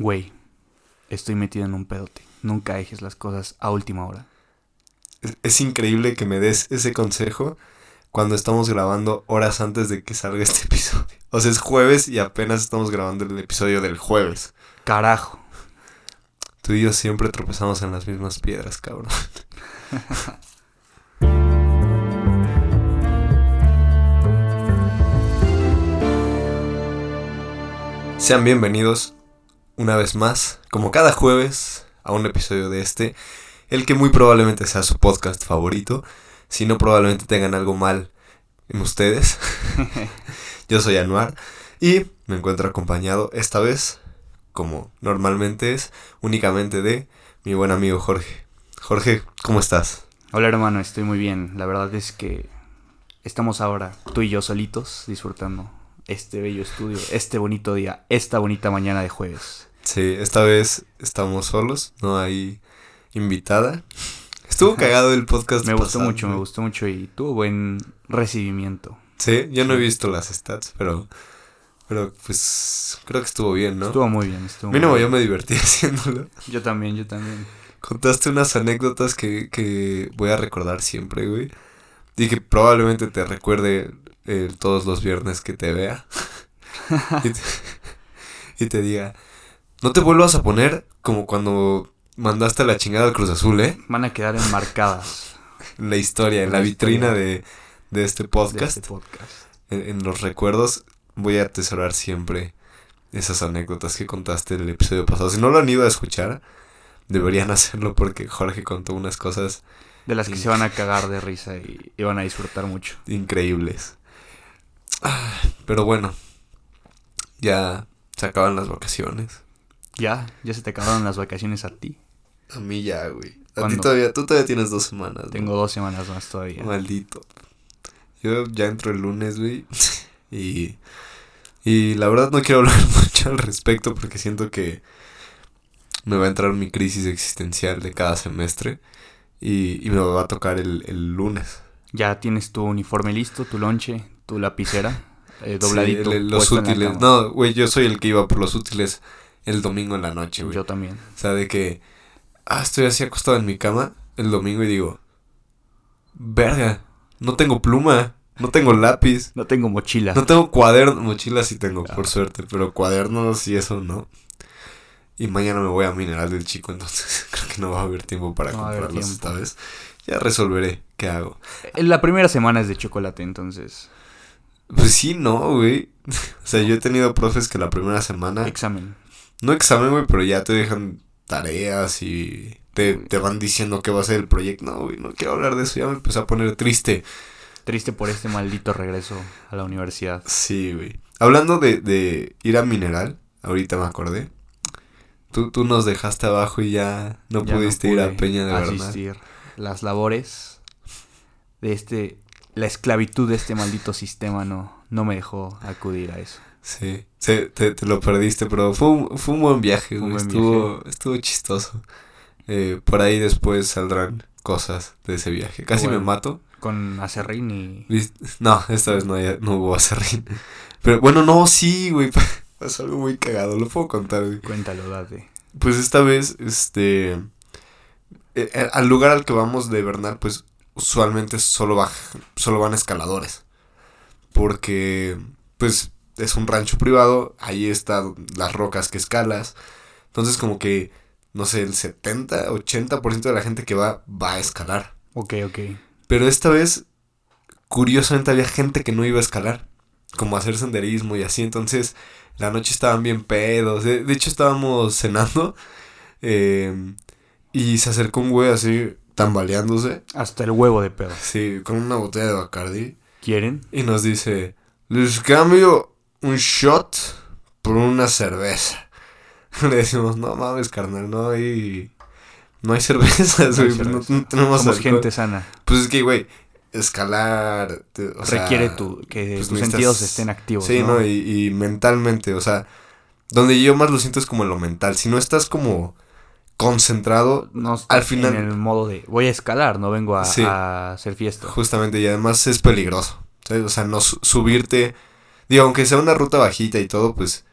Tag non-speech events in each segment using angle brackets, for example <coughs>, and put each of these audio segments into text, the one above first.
Güey, estoy metido en un pedote. Nunca dejes las cosas a última hora. Es, es increíble que me des ese consejo cuando estamos grabando horas antes de que salga este <laughs> episodio. O sea, es jueves y apenas estamos grabando el episodio del jueves. Carajo. Tú y yo siempre tropezamos en las mismas piedras, cabrón. <laughs> Sean bienvenidos una vez más, como cada jueves, a un episodio de este, el que muy probablemente sea su podcast favorito, si no probablemente tengan algo mal en ustedes. <laughs> Yo soy Anuar y me encuentro acompañado esta vez, como normalmente es, únicamente de mi buen amigo Jorge. Jorge, ¿cómo estás? Hola hermano, estoy muy bien. La verdad es que estamos ahora, tú y yo solitos, disfrutando este bello estudio, este bonito día, esta bonita mañana de jueves. Sí, esta vez estamos solos, no hay invitada. Estuvo cagado el podcast. Me gustó mucho, me gustó mucho y tuvo buen recibimiento. Sí, yo no he visto las stats, pero pero pues creo que estuvo bien, ¿no? Estuvo muy bien, estuvo Mínimo yo me divertí <laughs> haciéndolo. Yo también, yo también. Contaste unas anécdotas que, que voy a recordar siempre, güey. Y que probablemente te recuerde eh, todos los viernes que te vea. <laughs> y, te, y te diga, no te vuelvas a poner como cuando mandaste a la chingada al Cruz Azul, ¿eh? Van a quedar enmarcadas En la historia, en En la la vitrina de, de este de podcast. este podcast. en, en los recuerdos voy a atesorar siempre esas anécdotas que contaste en el episodio pasado. Si no lo han ido a escuchar, deberían <laughs> hacerlo porque Jorge contó unas cosas De las que se van a cagar de risa y, y van a disfrutar mucho. increíbles. Ah, Pero bueno, ya se acaban las vacaciones. Ya, ya se te acabaron las vacaciones a ti. A mí ya, güey. A ti todavía, tú todavía tienes dos semanas. ¿no? Tengo dos semanas más todavía. Maldito. Yo ya entro el lunes, güey. <laughs> Y, y la verdad no quiero <laughs> hablar mucho al respecto porque siento que me va a entrar mi crisis existencial de cada semestre. Y, y me va a tocar el, el lunes. Ya tienes tu uniforme listo, tu lonche, tu lapicera, eh, dobladito. Sí, el- los en la útiles. No, güey, yo soy el que iba por los útiles el domingo en la noche, güey. Yo también. O sea, de que, ah, estoy así acostado en mi cama el domingo y digo, verga, no tengo pluma, no tengo lápiz, No tengo mochila. no tengo cuaderno, mochila sí tengo, Ah. por suerte, pero cuadernos y eso no. Y mañana me voy a Mineral del Chico, entonces <laughs> creo que no va a haber tiempo para No comprarlos tiempo. esta vez. Ya resolveré qué hago. Eh, La primera semana es de chocolate, entonces. Pues sí, no, güey. <laughs> O sea, yo he tenido profes que la primera semana, Examen. No examen, güey, pero ya te dejan tareas y te, te van diciendo qué va a ser el proyecto. No, güey, no quiero hablar de eso, ya me empecé a poner triste. Triste por este maldito regreso a la universidad. Sí, güey. Hablando de, de ir a Mineral, ahorita me acordé. Tú, tú nos dejaste abajo y ya no Ya no pudiste ir a Peña de Bernal. asistir. Las labores de este. La esclavitud de este maldito sistema no, no me dejó acudir a eso. Sí, te, te lo perdiste, pero fue un, fue un buen viaje, un buen Estuvo, estuvo chistoso. Eh, por ahí después saldrán cosas de ese viaje. Casi Bueno. me mato. Con Acerrín y. No, esta vez no, hay- no hubo acerrín. Pero bueno, no, sí, güey. <laughs> Pasó algo muy cagado, lo puedo contar, güey. Cuéntalo, date. Pues esta vez, este. eh, eh, al lugar al que vamos de Bernal, pues usualmente solo, baj- solo van escaladores. Porque, pues, es un rancho privado, ahí están las rocas que escalas. Entonces, como que, no sé, el 70, 80% de la gente que va, va a escalar. Ok, ok. Pero esta vez, curiosamente, había gente que no iba a escalar. Como a hacer senderismo y así. Entonces, la noche estaban bien pedos. De, de hecho, estábamos cenando. eh, y se acercó un güey así, tambaleándose. Hasta el huevo de pedo. Sí, con una botella de Bacardi. ¿Quieren? Y nos dice: Les cambio un shot por una cerveza. <laughs> Le decimos: No mames, carnal, no hay. No hay <laughs> cervezas, No hay güey. No, cerveza. no tenemos Somos alcohol". gente sana. Pues es que, güey, escalar. te- o sea, Requiere tu, que pues tus sentidos estén activos. Sí, ¿no? Y, y mentalmente, o sea, donde yo más lo siento es como en lo mental. Si no estás como concentrado, No Al final- en el modo de voy a escalar, no vengo a, Sí. a hacer fiesta. justamente, y además es peligroso. ¿sabes? O sea, no su- subirte. Digo, aunque sea una ruta bajita y todo, pues.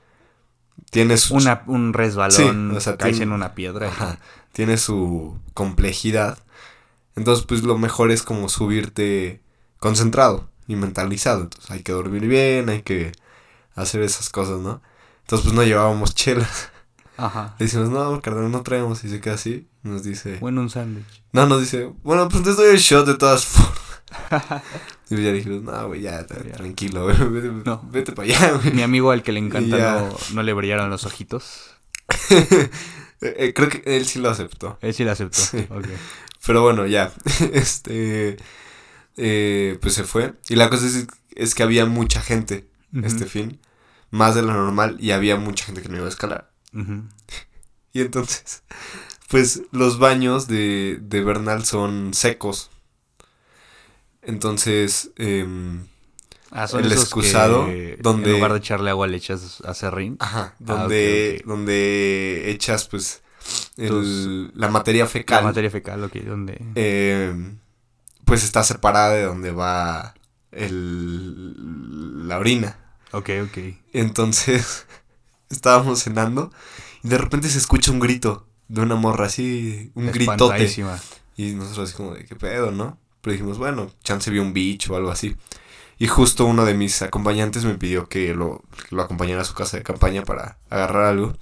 tiene su... Una, un resbalón, Sí, o sea, caes tiene- en una piedra. Ajá, tiene su complejidad. Entonces, pues lo mejor es como subirte concentrado y mentalizado. Entonces, hay que dormir bien, hay que hacer esas cosas, ¿no? Entonces, pues no llevábamos chelas. Ajá. Le decimos, no, carnal, no traemos. Y se queda así. Nos dice, Bueno, un sándwich. no, nos dice, bueno, pues te doy el shot de todas formas. <laughs> y ya dijimos, no, güey, ya, Ya. tranquilo, güey, <laughs> vete, No. vete para allá, güey. Mi amigo al que le encanta no, no le brillaron los ojitos. <laughs> Eh, eh, creo que él sí lo aceptó. Él sí lo aceptó. Sí. Ok. Pero bueno, ya. este. eh, pues se fue. Y la cosa es, es que había mucha gente Ujú, este fin. Más de lo normal. Y había mucha gente que no iba a escalar. Y entonces. Pues los baños de, de Bernal son secos. Entonces. Ah, son El esos excusado, que donde- En lugar de echarle agua le echas a serrín. ajá. Ah, Donde, donde echas, pues. el- Tus- la materia La fecal. materia fecal, ok. Donde... eh, pues está separada de donde va el, la orina. Ok, ok. Entonces <laughs> estábamos cenando y de repente se escucha un grito de una morra así, un gritote. Y nosotros así como de qué pedo, ¿no? Pero dijimos, bueno, chance vio un bicho o algo así. Y justo uno de mis acompañantes me pidió que lo, que lo acompañara a su casa de campaña para agarrar algo.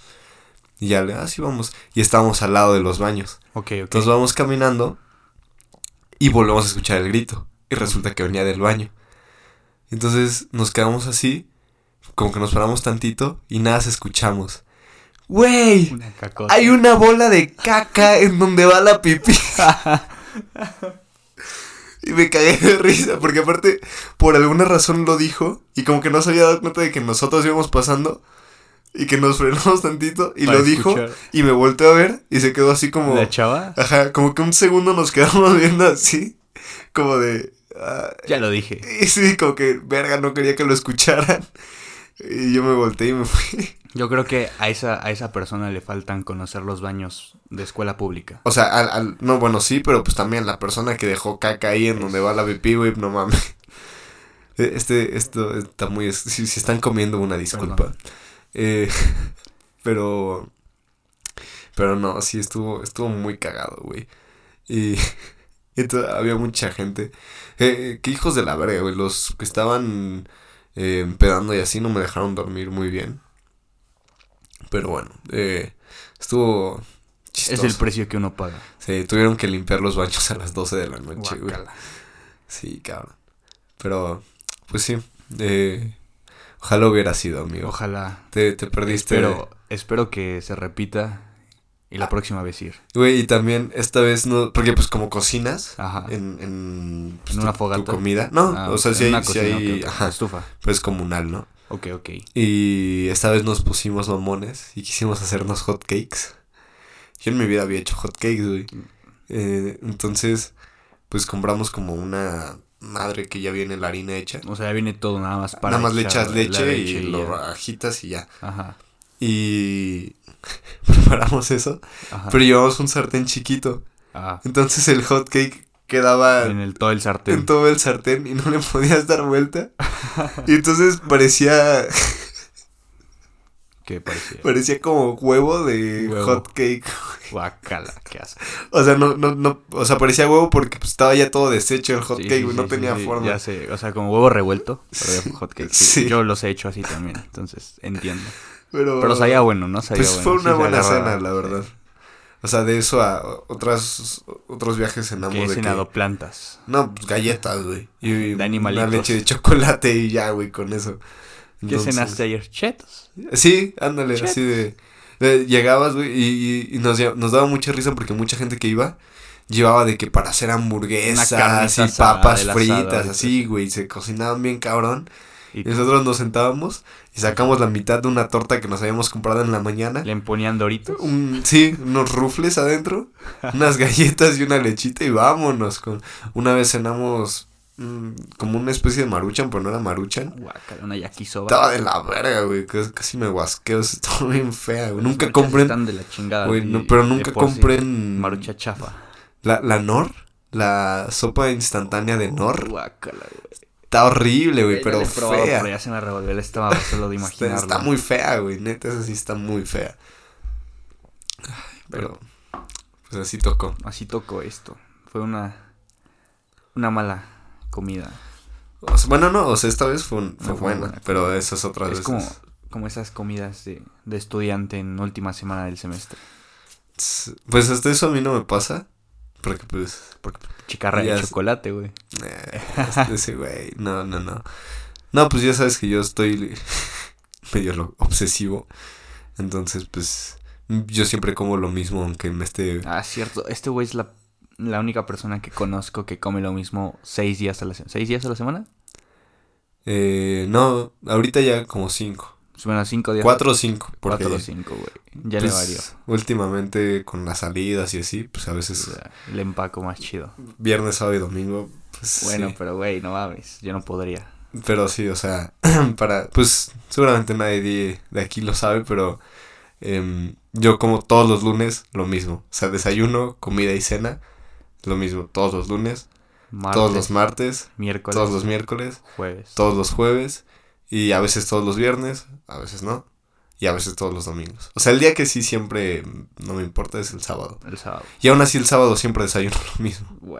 Y ya le, ah, sí, vamos. Y estábamos al lado de los baños. Ok, ok. Entonces vamos caminando y volvemos a escuchar el grito. Y resulta que venía del baño. Entonces nos quedamos así, como que nos paramos tantito y nada se escuchamos. ¡Wey! Una. Hay una bola de caca en donde va la pipí. <laughs> y me cagué de risa, porque aparte, por alguna razón lo dijo. Y como que no se había dado cuenta de que nosotros íbamos pasando. Y que nos frenamos <laughs> tantito. Y Para lo dijo. Y me volteó a ver. Y se quedó así como. ¿La chava? Ajá, como que un segundo nos quedamos <laughs> viendo así, como de... ah, Ya lo dije. y sí, como que, verga, no quería que lo escucharan. Y yo me volteé y me fui. Yo creo que a esa, a esa persona le faltan conocer los baños de escuela pública. O sea, al, al- no, bueno, sí, pero pues también la persona que dejó caca ahí en donde va la pipí, güey, no mames. <laughs> Eh, Este, esto está muy... Si, si están comiendo una disculpa. Eh, <laughs> pero... Pero no, sí, estuvo, estuvo muy cagado, güey. Y... <laughs> Entonces, había mucha gente. Eh, qué hijos de la verga, güey. Los que estaban eh, empedando y así no me dejaron dormir muy bien. Pero bueno, eh, estuvo chistoso. Es el precio que uno paga. Sí, tuvieron que limpiar los baños <laughs> a las 12 de la noche, güey. Sí, cabrón. Pero, pues sí. eh, ojalá hubiera sido, amigo. Ojalá. Te, te perdiste. Espero, espero que se repita y la próxima vez ir. Güey, y también esta vez no. Porque, pues, como cocinas Ajá. en, en, pues, ¿En una tu- fogata? tu comida. No, Ah, o sea, si hay. cocina, hay- ajá, Estufa. pues comunal, ¿no? Ok, ok. Y esta vez nos pusimos mamones y quisimos hacernos hot cakes. Yo en mi vida había hecho hot cakes, güey. Eh, entonces, pues compramos como una madre que ya viene la harina hecha. O sea, ya viene todo nada más para Nada más le echas leche, y, lo agitas y ya. Ajá. Y <laughs> preparamos eso. Ajá. Pero llevamos un sartén chiquito. Ah, Entonces el hot cake quedaba en el todo el sartén. en todo el sartén y no le podías dar vuelta. Y entonces parecía <laughs> ¿Qué parecía? parecía como huevo de Huevo. hot cake. Guacala, qué asco. O sea, no, no, no, o sea, parecía huevo porque pues, estaba ya todo deshecho el hot Sí, cake, sí, no sí, tenía forma. Ya sé, o sea, como huevo revuelto, pero hot cake. Yo los he hecho así también, entonces entiendo. Pero, Pero sabía bueno, ¿no? Sabía Pues bueno. fue una buena cena, la verdad. O sea, de eso a otras otros viajes cenamos Que he de cenado que plantas. no, pues galletas, güey, y De una animalitos. leche de chocolate y ya, güey, con eso. ¿Qué Entonces- cenaste ayer? Chetos. Sí, ándale, Chetos. así de, de- llegabas, güey, y, y- nos, daba mucha risa porque mucha gente que iba llevaba de que para hacer Una hamburguesas y papas fritas, así, güey, se cocinaban bien cabrón. Y Y nosotros nos sentábamos y sacamos la mitad de una torta que nos habíamos comprado en la mañana. le ponían doritos. Un, sí, unos rufles adentro, unas galletas y una lechita y vámonos. Con, una vez cenamos mm, como una especie de maruchan, pero no era maruchan. Guacala, una yakisoba. Estaba de la verga, güey, casi, me guasqueo, <laughs> estaba bien fea, güey. Nunca compren, Están de la chingada. güey, no, pero nunca sí, compren Marucha chafa. la, la Nor, la sopa instantánea de Nor. Guacala, güey. Está horrible, güey, pero probado, fea. pero ya se me revolvió el estómago solo de <laughs> imaginarlo. está muy fea, güey. Neta, esa sí está muy fea. Ay, pero, pues así tocó. Así tocó esto. Fue una. Una mala comida. O sea, bueno, no, o sea, esta vez fue, un- fue No, buena, buena. pero esas otras es veces. como, como esas comidas de, de estudiante en última semana del semestre. Pues hasta eso a mí no me pasa. Porque pues. Chicarra Ya de chocolate, güey. eh, ese güey. No, no, no. No, pues ya sabes que yo estoy <laughs> medio obsesivo. Entonces, pues. Yo siempre como lo mismo, aunque me esté. Ah, cierto. Este güey es la, la única persona que conozco que come lo mismo seis días a la semana. ¿Seis días a la semana? Eh, no, ahorita ya como cinco. Bueno, cinco días. Cuatro o cinco. Porque Cuatro o cinco, güey. Ya le pues, varió. Últimamente con las salidas y así, pues a O veces sea, el empaco más chido. viernes, sábado y domingo. Pues, Bueno, sí. pero güey, no mames. Yo no podría. Pero sí, o sea, <clears throat> para, pues seguramente nadie de, aquí lo sabe, pero em, yo como todos los lunes lo mismo. O sea, desayuno, comida y cena, lo mismo, todos los lunes, Martes, todos los martes, miércoles, todos los miércoles, jueves. todos los jueves y a veces todos los viernes, a veces no, y a veces todos los domingos. O sea, el día que sí siempre no me importa es el sábado. El sábado. Y aún así el sábado siempre desayuno lo mismo. <laughs>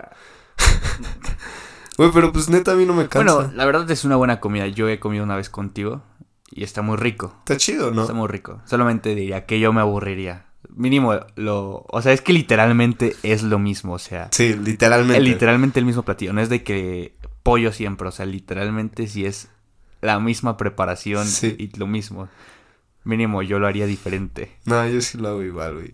Güey, pero pues neta a mí no me cansa. Bueno, la verdad es una buena comida. Yo he comido una vez contigo y está muy rico. Está chido, ¿no? Está muy rico. Solamente diría que yo me aburriría. Mínimo lo... O sea, es que literalmente es lo mismo. O sea, Sí, literalmente. literalmente el mismo platillo. No es de que pollo siempre. O sea, literalmente sí es la misma preparación Sí. y lo mismo. Mínimo yo lo haría diferente. No, yo sí lo hago igual, güey.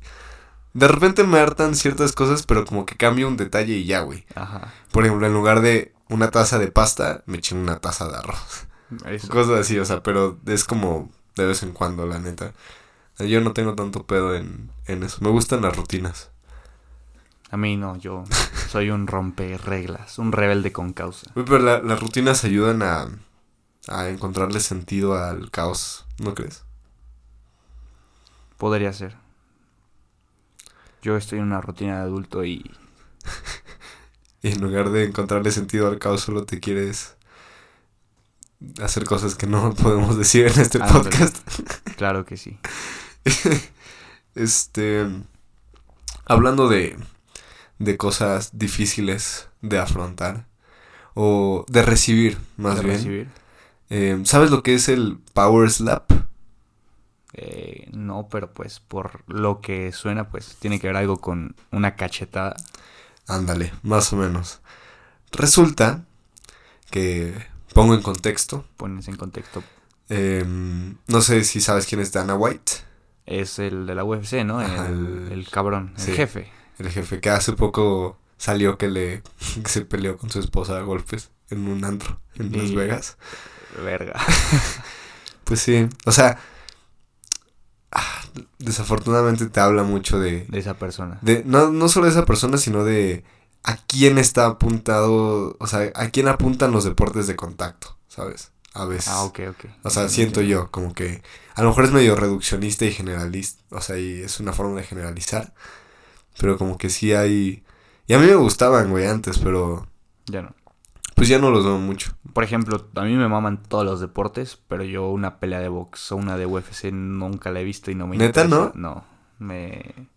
De repente me hartan ciertas cosas, pero como que cambio un detalle y ya, güey. Ajá. Por ejemplo, en lugar de una taza de pasta, me echo una taza de arroz. Eso. Cosas así, o sea, pero es como de vez en cuando, la neta. Yo no tengo tanto pedo en, en eso. Me gustan las rutinas. A mí no, yo soy un rompe reglas, un rebelde con causa. Güey, pero la- las rutinas ayudan a, a encontrarle sentido al caos, ¿no crees? Podría ser. Yo estoy en una rutina de adulto y <laughs> Y en lugar de encontrarle sentido al caos, solo te quieres hacer cosas que no <laughs> podemos decir en este Ándale. podcast. <laughs> claro que sí. Este. Hablando de. de cosas difíciles de afrontar. O de recibir, más De bien. recibir. Eh, ¿Sabes lo que es el Power Slap? Eh, no, pero pues por lo que suena, pues tiene que ver algo con una cachetada. Ándale, más o menos. Resulta que. Pongo en contexto. Pones en contexto. eh, no sé si sabes quién es Dana White. Es el de la UFC, ¿no? Ajá, el, el- el cabrón, el sí. jefe. El jefe que hace poco salió que le <laughs> que se peleó con su esposa a golpes en un antro en Las Vegas. Verga. <laughs> Pues sí, o sea, ah, desafortunadamente te habla mucho de, De esa persona. de no, no solo de esa persona, sino de a quién está apuntado, o sea, a quién apuntan los deportes de contacto, ¿sabes? A veces. Ah, ok, ok. O sea, siento yo, como que a lo mejor es medio reduccionista y generalista, o sea, y es una forma de generalizar, pero como que sí hay... Y a mí me gustaban, güey, antes, pero Ya no. pues ya no los veo mucho. Por ejemplo, a mí me maman todos los deportes, pero yo una pelea de box o una de UFC nunca la he visto y no me ¿Neta, interesa. No, me...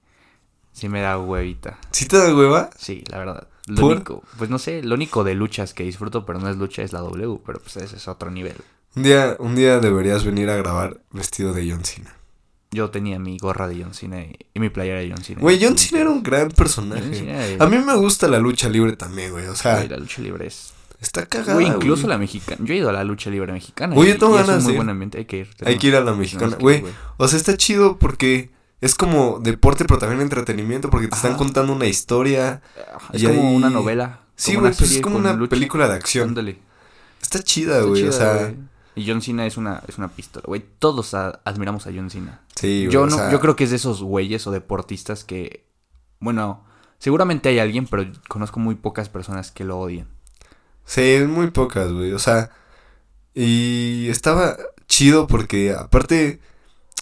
Sí me da huevita. ¿Sí te da hueva? Sí, la verdad. Lo ¿Por? único, pues no sé, lo único de luchas que disfruto, pero no es lucha, es la W, pero pues ese es otro nivel. Un día, un día deberías venir a grabar vestido de John Cena. Yo tenía mi gorra de John Cena y, y mi playera de John Cena. Güey, John Cena era un gran personaje. A mí me gusta la lucha libre también, güey. O sea, güey, la lucha libre es... está cagada. Güey, incluso güey. la mexicana. Yo he ido a la lucha libre mexicana. Güey, yo tengo y es ganas un muy buen ambiente, hay que ir. Hay que ir a la mexicana. Güey, o sea, está chido porque es como deporte, pero también entretenimiento, porque te están contando una historia. Es y como una novela. Sí, güey, pues es como una lucha. película de acción. Ándale. Está chida, Está güey. O sea. Y John Cena es una, es una pistola, güey. Todos a- admiramos a John Cena. sí, güey. yo no, sea, yo creo que es de esos güeyes o deportistas que, bueno, seguramente hay alguien, pero conozco muy pocas personas que lo odian. Sí, muy pocas, güey. O sea, y estaba chido porque aparte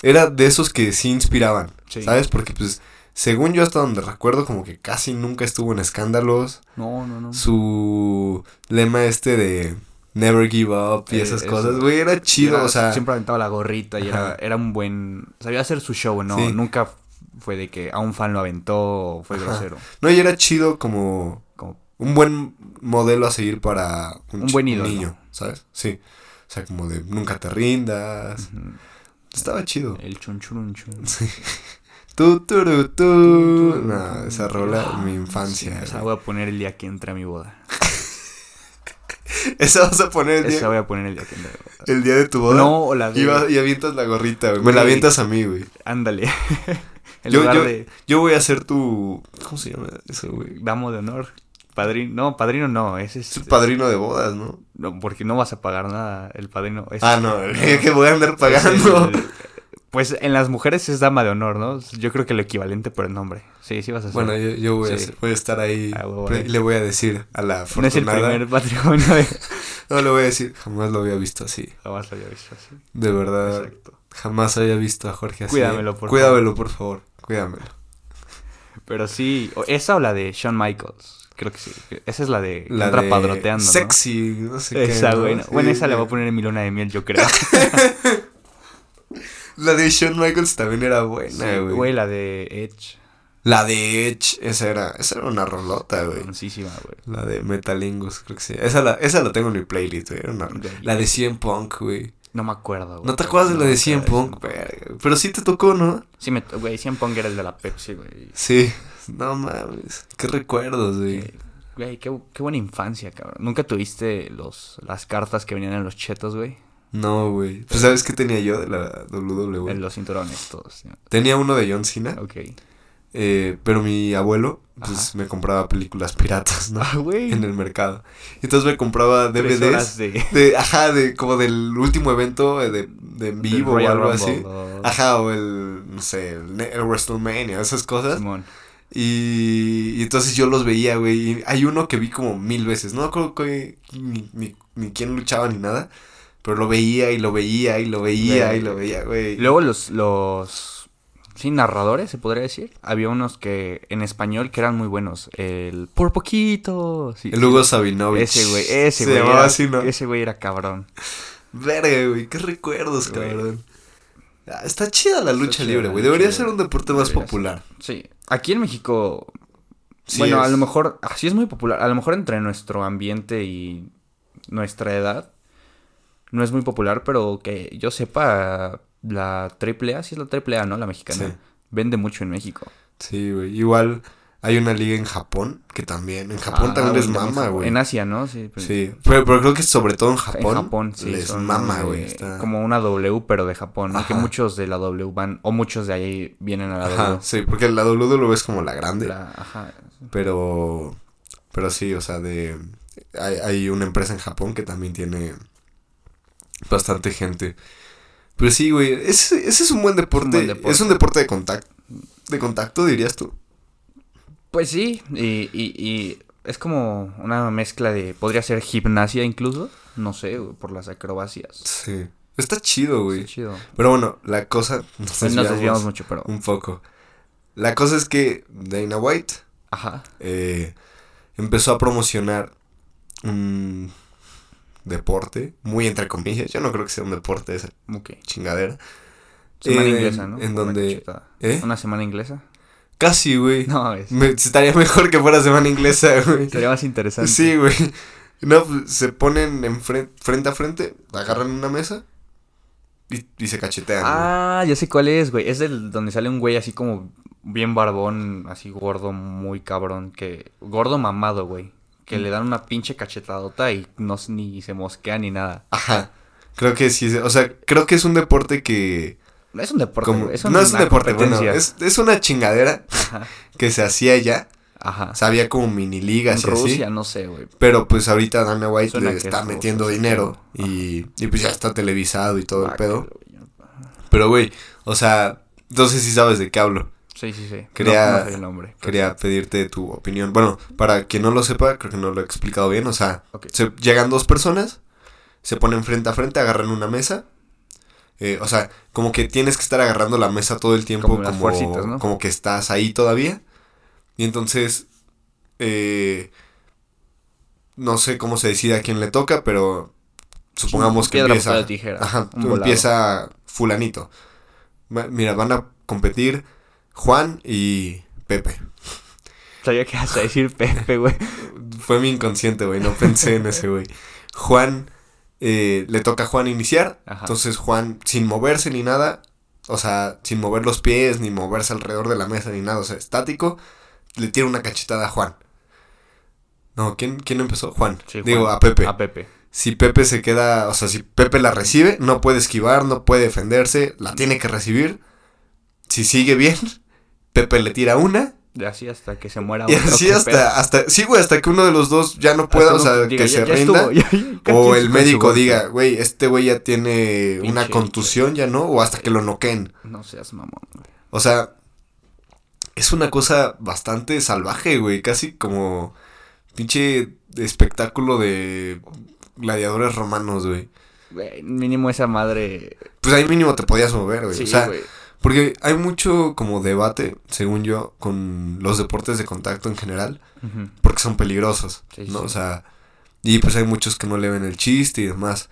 era de esos que sí inspiraban, Sí. ¿sabes? Porque pues, según yo hasta donde recuerdo, como que casi nunca estuvo en escándalos. No, no, no. Su lema este de Never Give Up y Eh, esas cosas, güey, era chido, Era- o sea, Siempre aventaba la gorrita y era, era un buen... Sabía hacer su show, ¿no? Sí. Nunca fue de que a un fan lo aventó o fue Ajá. grosero. no, y era chido Como, un buen modelo a seguir para un, Un buen ídolo. niño, ¿sabes? Sí. O sea, como de nunca te rindas. ujú, Estaba chido. el chunchurunchun. Tú, <laughs> turu, tú. tú, No, esa rola, Ah, mi infancia. sí, esa voy a poner el día que entre a mi boda. <laughs> Esa vas a poner el Esa día, voy a poner el día que entre a mi boda. el día de tu boda. No, o la de... Y, va- y avientas la gorrita, güey. Me la avientas a mí, güey. Ándale. <laughs> Yo, yo, de yo voy a ser tu. ¿Cómo se llama eso, güey? damo de honor. Padrino. No, padrino no. Ese es... Es padrino de bodas, ¿no? No, porque no vas a pagar nada. El padrino es... Ah, no, <laughs> que voy a andar pagando. Es Pues en las mujeres es dama de honor, ¿no? Yo creo que lo equivalente por el nombre. Sí, sí vas a ser. Bueno, yo, yo voy, a, ser- voy a estar ahí. Ah, le voy a decir a la no es el primer patrimonio de... <laughs> No, le voy a decir, jamás lo había visto así. Jamás lo había visto así. De verdad, Exacto. jamás había visto a Jorge así. Cuídamelo, por Cuídamelo, por favor. Cuídamelo. Pero sí, esa o la de Shawn Michaels. Creo que sí. Esa es la de La entra de padroteando. Sexy, no sé qué. Esa, ¿no? güey. no. Sí, Bueno, esa la voy a poner en mi luna de miel, yo creo. <laughs> La de Shawn Michaels también era Sí, buena, güey. Güey, la de Edge. La de Edge, esa era, esa era una rolota, güey. Güey. La de Metalingus, creo que sí. Esa la, esa la tengo en mi playlist, güey. era una- De- La de CM Punk, güey. No me acuerdo, güey. ¿No te acuerdas de la de CM esa Punk? no. Verga, Pero sí te tocó, ¿no? Sí, me... Güey, CM Punk era el de la Pepsi, güey. Sí. <laughs> No mames. Qué recuerdos, güey. Güey, qué, qué buena infancia, cabrón. ¿Nunca tuviste los, las cartas que venían en los chetos, güey? No, güey. Pues ¿sabes qué tenía yo de la WWE? En los cinturones, todos. Tenía uno de John Cena, Ok. eh, pero mi abuelo, pues Ajá. me compraba películas piratas, ¿no? <laughs> Ah, güey. En el mercado. Entonces me compraba DVDs. de... De, ajá, de como del último evento eh, de, de en vivo o algo Rumble, así. o- Ajá, o el, no sé, el WrestleMania, esas cosas. Simón. Y, y entonces yo los veía, güey. Y hay uno que vi como mil veces. No creo que ni, ni, ni quién luchaba ni nada. Pero lo veía y lo veía y lo veía Güey. y lo veía, güey. Luego los, los... Sí, narradores, se podría decir. Había unos que en español que eran muy buenos. El por poquito. sí, El sí. Hugo Sabinovich. Ese güey, ese Se güey. llamaba era- así, ¿no? Ese güey era cabrón. Verga, güey. Qué recuerdos, Güey. cabrón. Ah, está chida la lucha libre, güey. Debería ser un deporte más popular. Sí. Aquí en México Sí bueno, a lo mejor, así es muy popular. A lo mejor entre nuestro ambiente y nuestra edad no es muy popular, pero que yo sepa, la AAA, sí es la AAA, ¿no? La mexicana. Sí. Vende mucho en México. Sí, güey. Igual hay una liga en Japón que también. En Japón Ah, también les mama, güey. En Asia, ¿no? Sí. pues, Sí, pero, pero creo que sobre todo en Japón. En Japón, sí. Les son mama, güey. está- Como una W, pero de Japón, ¿no? Que muchos de la W van, o muchos de ahí vienen a la Ajá, W. sí, porque la lo ves como la grande. La- ajá. Pero. Pero sí, o sea, de. Hay, hay una empresa en Japón que también tiene bastante gente. Pero sí, güey, ese, ese es un buen deporte. buen deporte. Es un deporte de contacto. De contacto, dirías tú. Pues sí, y, y, y es como una mezcla de, podría ser gimnasia incluso, no sé, por las acrobacias. Sí. Está chido, güey. Está chido. Pero bueno, la cosa. <laughs> Nos Pues nos desviamos mucho, pero... un poco. La cosa es que Dana White Ajá. eh, empezó a promocionar un deporte, muy entre comillas. Yo no creo que sea un deporte esa Ok. chingadera. Semana Eh, inglesa, ¿no? en donde-. ¿Eh? ¿Una semana inglesa? Casi, güey. No, es... Me- estaría mejor que fuera semana inglesa, <laughs> güey. Sería más interesante. Sí, güey. No, pues, se ponen en fren- frente a frente, agarran una mesa y, y se cachetean. güey. Ah, ya sé cuál es, güey. Es del donde sale un güey así como bien barbón, así gordo, muy cabrón, que... Gordo mamado, güey. Que Mm. le dan una pinche cachetadota y no ni se mosquea ni nada. Ajá. Creo que sí. O sea, creo que es un deporte que. No es un deporte, como- no es un deporte, bueno, es, es una chingadera Ajá. que se hacía ya. Ajá. O sea, había como mini ligas y así. Rusia, no sé, güey. Pero pues ahorita Dana White Suena le está es metiendo ruso, dinero y, y pues ya está televisado y todo el Ah, pedo. Pero güey, o sea, no sé si sabes de qué hablo. Sí, sí, sí. Quería- No, no nombre. Quería pedirte tu opinión. Bueno, para quien no lo sepa, creo que no lo he explicado bien. O sea, se, llegan dos personas, se ponen frente a frente, agarran una mesa. Eh, o sea, como que tienes que estar agarrando la mesa todo el tiempo, Como como, que estás ahí todavía. Y entonces, eh, no sé cómo se decide a quién le toca, pero supongamos que Piedra, empieza. tijera, Ajá, empieza fulanito. Mira, van a competir Juan y Pepe. Sabía que ibas a decir Pepe, güey. Fue mi inconsciente, güey, no pensé en ese, güey. Juan, eh, le toca a Juan iniciar, Ajá. entonces Juan, sin moverse ni nada, o sea, sin mover los pies, ni moverse alrededor de la mesa, ni nada, o sea, estático, le tira una cachetada a Juan. No, ¿quién, quién empezó? Juan. Sí, Digo, Juan. a Pepe. A Pepe. Si Pepe se queda, o sea, si Pepe la recibe, no puede esquivar, no puede defenderse, la tiene que recibir. Si sigue bien, <laughs> Pepe le tira una. Y así hasta que se muera Y otro, así hasta, hasta, sí, güey, hasta que uno de los dos ya no pueda, o sea, uno diga, que ya- se ya rinda. estuvo, <laughs> ya- O el médico diga, güey, este güey ya tiene una contusión, ya no, o hasta que lo noqueen. No seas mamón, güey. O sea, es una cosa bastante salvaje, güey, casi como pinche espectáculo de gladiadores romanos, güey. Güey, mínimo esa madre. Pues ahí mínimo te podías mover, güey. Sí, o sea, güey. Porque hay mucho como debate, según yo, con los deportes de contacto en general, porque son peligrosos, Sí, ¿no? sí. O sea, y pues hay muchos que no le ven el chiste y demás.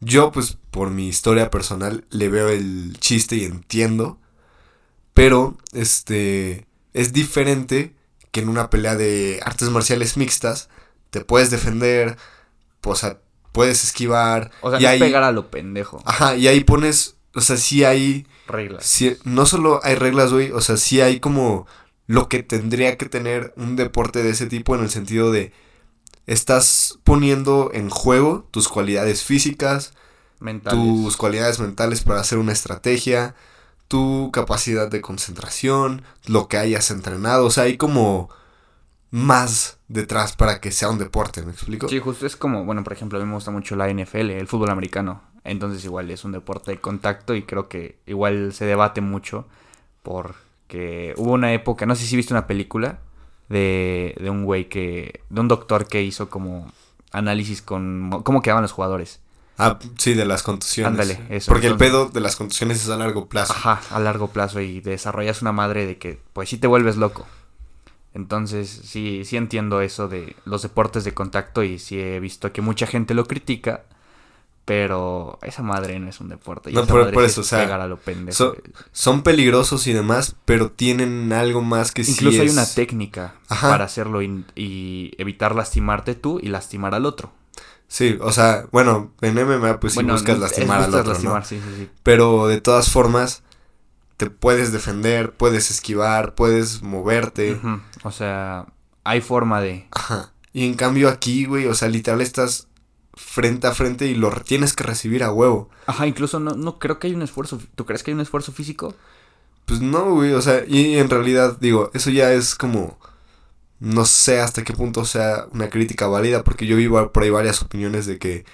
Yo, pues, por mi historia personal, le veo el chiste y entiendo, pero, este, es diferente que en una pelea de artes marciales mixtas, te puedes defender, o sea, puedes esquivar, O sea, y no ahí, pegar a lo pendejo. ajá, y ahí pones, o sea, sí hay Reglas. sí, no solo hay reglas, güey, o sea, sí hay como lo que tendría que tener un deporte de ese tipo en el sentido de estás poniendo en juego tus cualidades físicas, Mentales. tus cualidades mentales para hacer una estrategia, tu capacidad de concentración, lo que hayas entrenado, o sea, hay como más detrás para que sea un deporte, ¿me explico? Sí, justo es como, bueno, por ejemplo, a mí me gusta mucho la NFL, el fútbol americano. Entonces igual es un deporte de contacto y creo que igual se debate mucho porque hubo una época, no sé si viste una película de, de un güey que, de un doctor que hizo como análisis con cómo quedaban los jugadores. Ah, sí, de las contusiones. Ándale, eso, Porque el pedo de las contusiones es a largo plazo. Ajá, a largo plazo y desarrollas una madre de que pues sí te vuelves loco. Entonces sí, sí entiendo eso de los deportes de contacto y sí he visto que mucha gente lo critica, pero esa madre no es un deporte. y No, por- por eso, es o sea, a lo pendejo. so- Son peligrosos y demás, pero tienen algo más que sí Incluso hay es- una técnica Ajá. para hacerlo y, y evitar lastimarte tú y lastimar al otro. Sí, o sea, bueno, en MMA pues bueno, buscas lastimar al otro, lastimar, ¿no? sí, sí, sí. Pero de todas formas, te puedes defender, puedes esquivar, puedes moverte. O sea, hay forma de... Ajá. Y en cambio aquí, güey, o sea, literal estás frente a frente y lo tienes que recibir a huevo. Ajá, incluso no, no creo que hay un esfuerzo. ¿Tú crees que hay un esfuerzo físico? Pues no, güey, o sea, y en realidad, digo, eso ya es como. No sé hasta qué punto sea una crítica válida, porque yo vi por ahí varias opiniones de que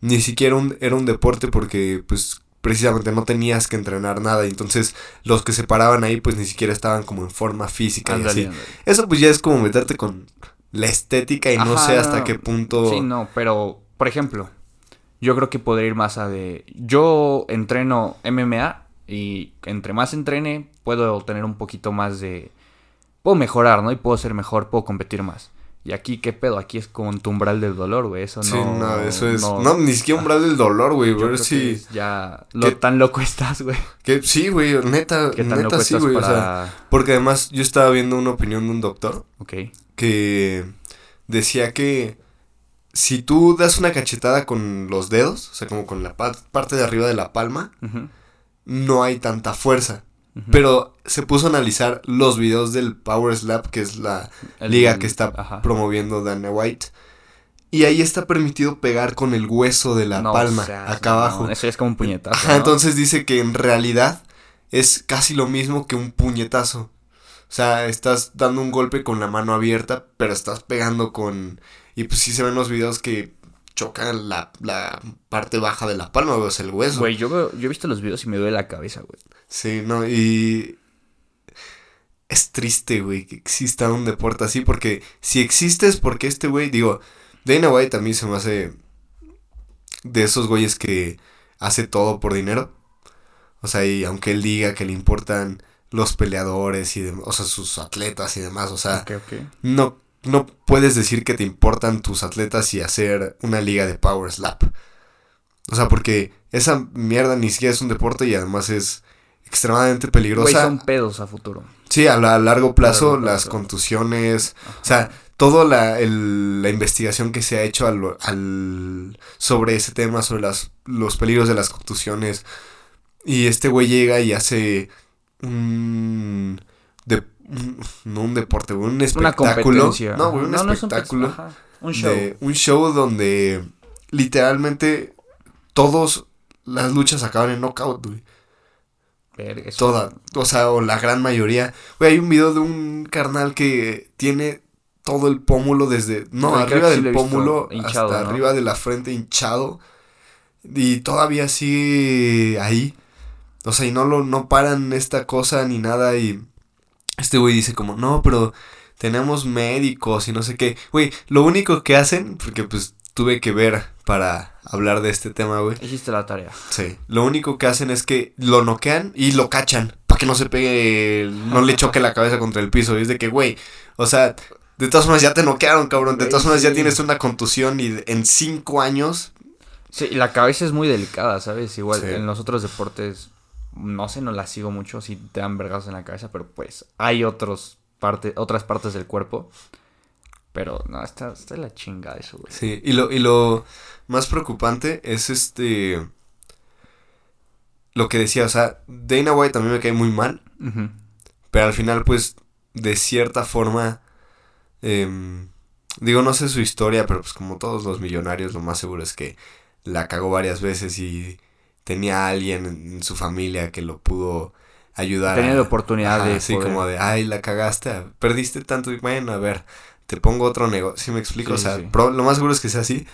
ni siquiera un- era un deporte porque, pues, precisamente no tenías que entrenar nada, entonces los que se paraban ahí, pues ni siquiera estaban como en forma física y así. Eso, pues ya es como meterte con la estética y no sé hasta qué punto. Sí, no, pero, por ejemplo, yo creo que podría ir más a de... Yo entreno MMA y entre más entrene, puedo tener un poquito más de... Puedo mejorar, ¿no? Y puedo ser mejor, puedo competir más. Y aquí, ¿qué pedo? Aquí es con tu umbral del dolor, güey. Eso Sí, no... no, eso es. No, ni siquiera umbral del dolor, güey. Ver si. ya... Lo tan loco estás, güey. Que, sí, güey, neta, ¿Qué tan neta loco sí, güey. O sea, porque además yo estaba viendo una opinión de un doctor Ok. que decía que si tú das una cachetada con los dedos, o sea, como con la pa- parte de arriba de la palma, no hay tanta fuerza. Pero se puso a analizar los videos del Power Slap, que es la El- liga el- que está ajá. promoviendo Dana White. Y ahí está permitido pegar con el hueso de la No palma, acá abajo. Eso ya es como un puñetazo, Ajá, ¿no? entonces dice que en realidad es casi lo mismo que un puñetazo. O sea, estás dando un golpe con la mano abierta, pero estás pegando con... Y pues sí se ven los videos que chocan la, la parte baja de la palma, o sea, el hueso. Güey, yo, veo- yo he visto los videos y me duele la cabeza, güey. Sí, no, y... Es triste, güey, que exista un deporte así, porque si existe es porque este güey, digo, Dana White a mí se me hace de esos güeyes que hace todo por dinero. O sea, y aunque él diga que le importan los peleadores y demás, o sea, sus atletas y demás, o sea, Ok, ok. no, no puedes decir que te importan tus atletas y hacer una liga de Power Slap. O sea, porque esa mierda ni siquiera es un deporte y además es extremadamente peligrosa. Güey, son pedos a futuro. Sí, a, la- a largo plazo, largo las contusiones, o sea, toda la, la investigación que se ha hecho al, al- sobre ese tema, sobre las, los peligros de las contusiones. Y este güey llega y hace un... de- no un deporte, güey, un espectáculo. No, güey, un No, no es un espectáculo. ajá, Un show. de- un show donde literalmente todos las luchas acaban en knockout, güey. Verga, Toda, o sea, o la gran mayoría. Güey, hay un video de un carnal que tiene todo el pómulo desde, no, arriba sí del pómulo hinchado, hasta ¿no? arriba de la frente hinchado. Y todavía sigue ahí. O sea, y no lo, no paran esta cosa ni nada. Y este güey dice como, no, pero tenemos médicos y no sé qué. Güey, lo único que hacen, porque pues tuve que ver para hablar de este tema, güey. Hiciste la tarea. Sí. Lo único que hacen es que lo noquean y lo cachan. Para que no se pegue, no le choque la cabeza contra el piso. Y es de que, güey, o sea, de todas formas ya te noquearon, cabrón. De todas formas ya tienes una contusión y en cinco años. Sí, y la cabeza es muy delicada, ¿sabes? Igual Sí. en los otros deportes, no sé, no la sigo mucho si te dan vergazos en la cabeza, pero pues hay otros parte, otras partes del cuerpo. Pero no, está, está la chingada eso, güey. Sí. Y lo, y lo más preocupante es este. Lo que decía, o sea, Dana White también me cae muy mal. Pero al final, pues, de cierta forma, em, digo, no sé su historia, pero pues como todos los millonarios, lo más seguro es que la cagó varias veces y tenía a alguien en su familia que lo pudo ayudar. Tenía a- la oportunidad de Así poder- como de, ay, la cagaste, perdiste tanto y bueno, a ver, te pongo otro negocio, ¿sí me explico? Sí, o sea, sí. pro- lo más seguro es que sea así,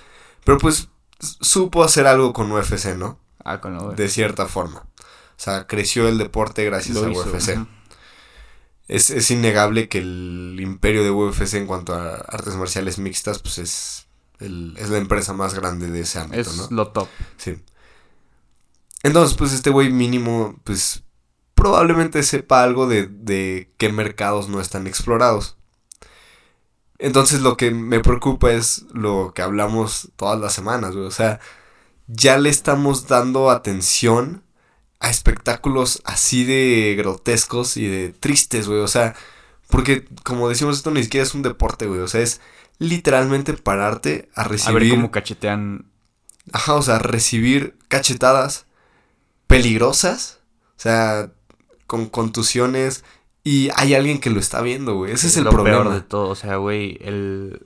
pero pues supo hacer algo con UFC, ¿no? Ah, con lo De cierta forma. O sea, creció el deporte gracias lo a hizo, UFC. Es, es innegable que el imperio de UFC en cuanto a artes marciales mixtas, pues es, el- es la empresa más grande de ese ámbito, Es ¿no? lo top. Sí. Entonces, pues este güey mínimo, pues probablemente sepa algo de, de qué mercados no están explorados. Entonces lo que me preocupa es lo que hablamos todas las semanas, güey. O sea, ya le estamos dando atención a espectáculos así de grotescos y de tristes, güey. O sea, porque como decimos, esto ni siquiera es un deporte, güey. O sea, es literalmente pararte a A recibir... ver cómo cachetean. Ajá, o sea, recibir cachetadas peligrosas, o sea, con contusiones y hay alguien que lo está viendo, güey. Ese es el lo problema. peor de todo. O sea, güey, el.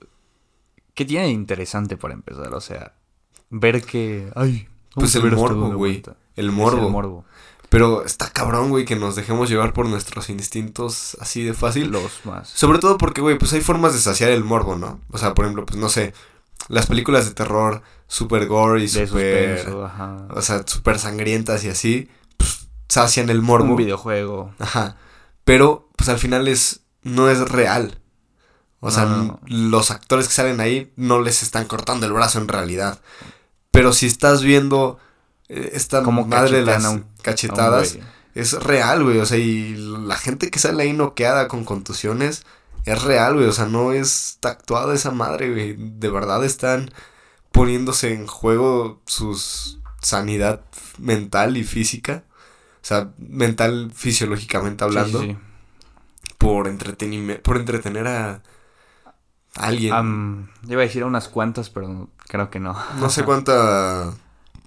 ¿Qué tiene de interesante para empezar? O sea, ver que. Ay, Pues el morbo, güey. El morbo. el morbo. Pero está cabrón, güey, que nos dejemos llevar por nuestros instintos así de fácil. Los más. Sobre todo porque, güey, pues hay formas de saciar el morbo, ¿no? O sea, por ejemplo, pues no sé, las películas de terror super gore y o sea, super sangrientas y así, pues sacian el morbo. Un videojuego. Ajá. Pero, pues al final es. no es real. O sea, No, no, no. los actores que salen ahí no les están cortando el brazo en realidad. Pero si estás viendo eh, esta Como madre de las un- cachetadas, es real, güey. O sea, y la gente que sale ahí noqueada con contusiones es real, güey. O sea, no es actuada esa madre, güey. De verdad están poniéndose en juego su sanidad mental y física. O sea, mental fisiológicamente hablando. Sí. Por entretenimiento. Por entretener a alguien. Iba a decir unas cuantas, pero creo que no. no sé <laughs> cuánta.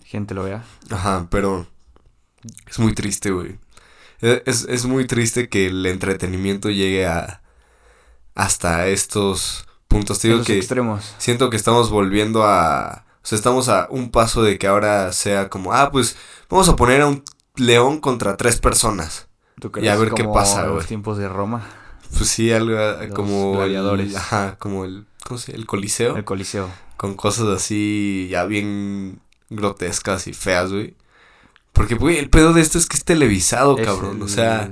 Gente lo vea. Ajá, pero. Es muy triste, güey. E- Es, es muy triste que el entretenimiento llegue a. Hasta estos puntos. Te digo que. extremos. Siento que estamos volviendo a. O sea, estamos a un paso de que ahora sea como. Ah, pues. Vamos a poner a un león contra tres personas. ¿Tú Y a ver qué pasa, güey. los tiempos de Roma, Pues sí, algo Los como. el- gladiadores. ajá, como el. ¿Cómo se llama? El coliseo. el Coliseo. con cosas así ya bien grotescas y feas, güey. Porque, güey, el pedo de esto es que es televisado, Es cabrón. O sea,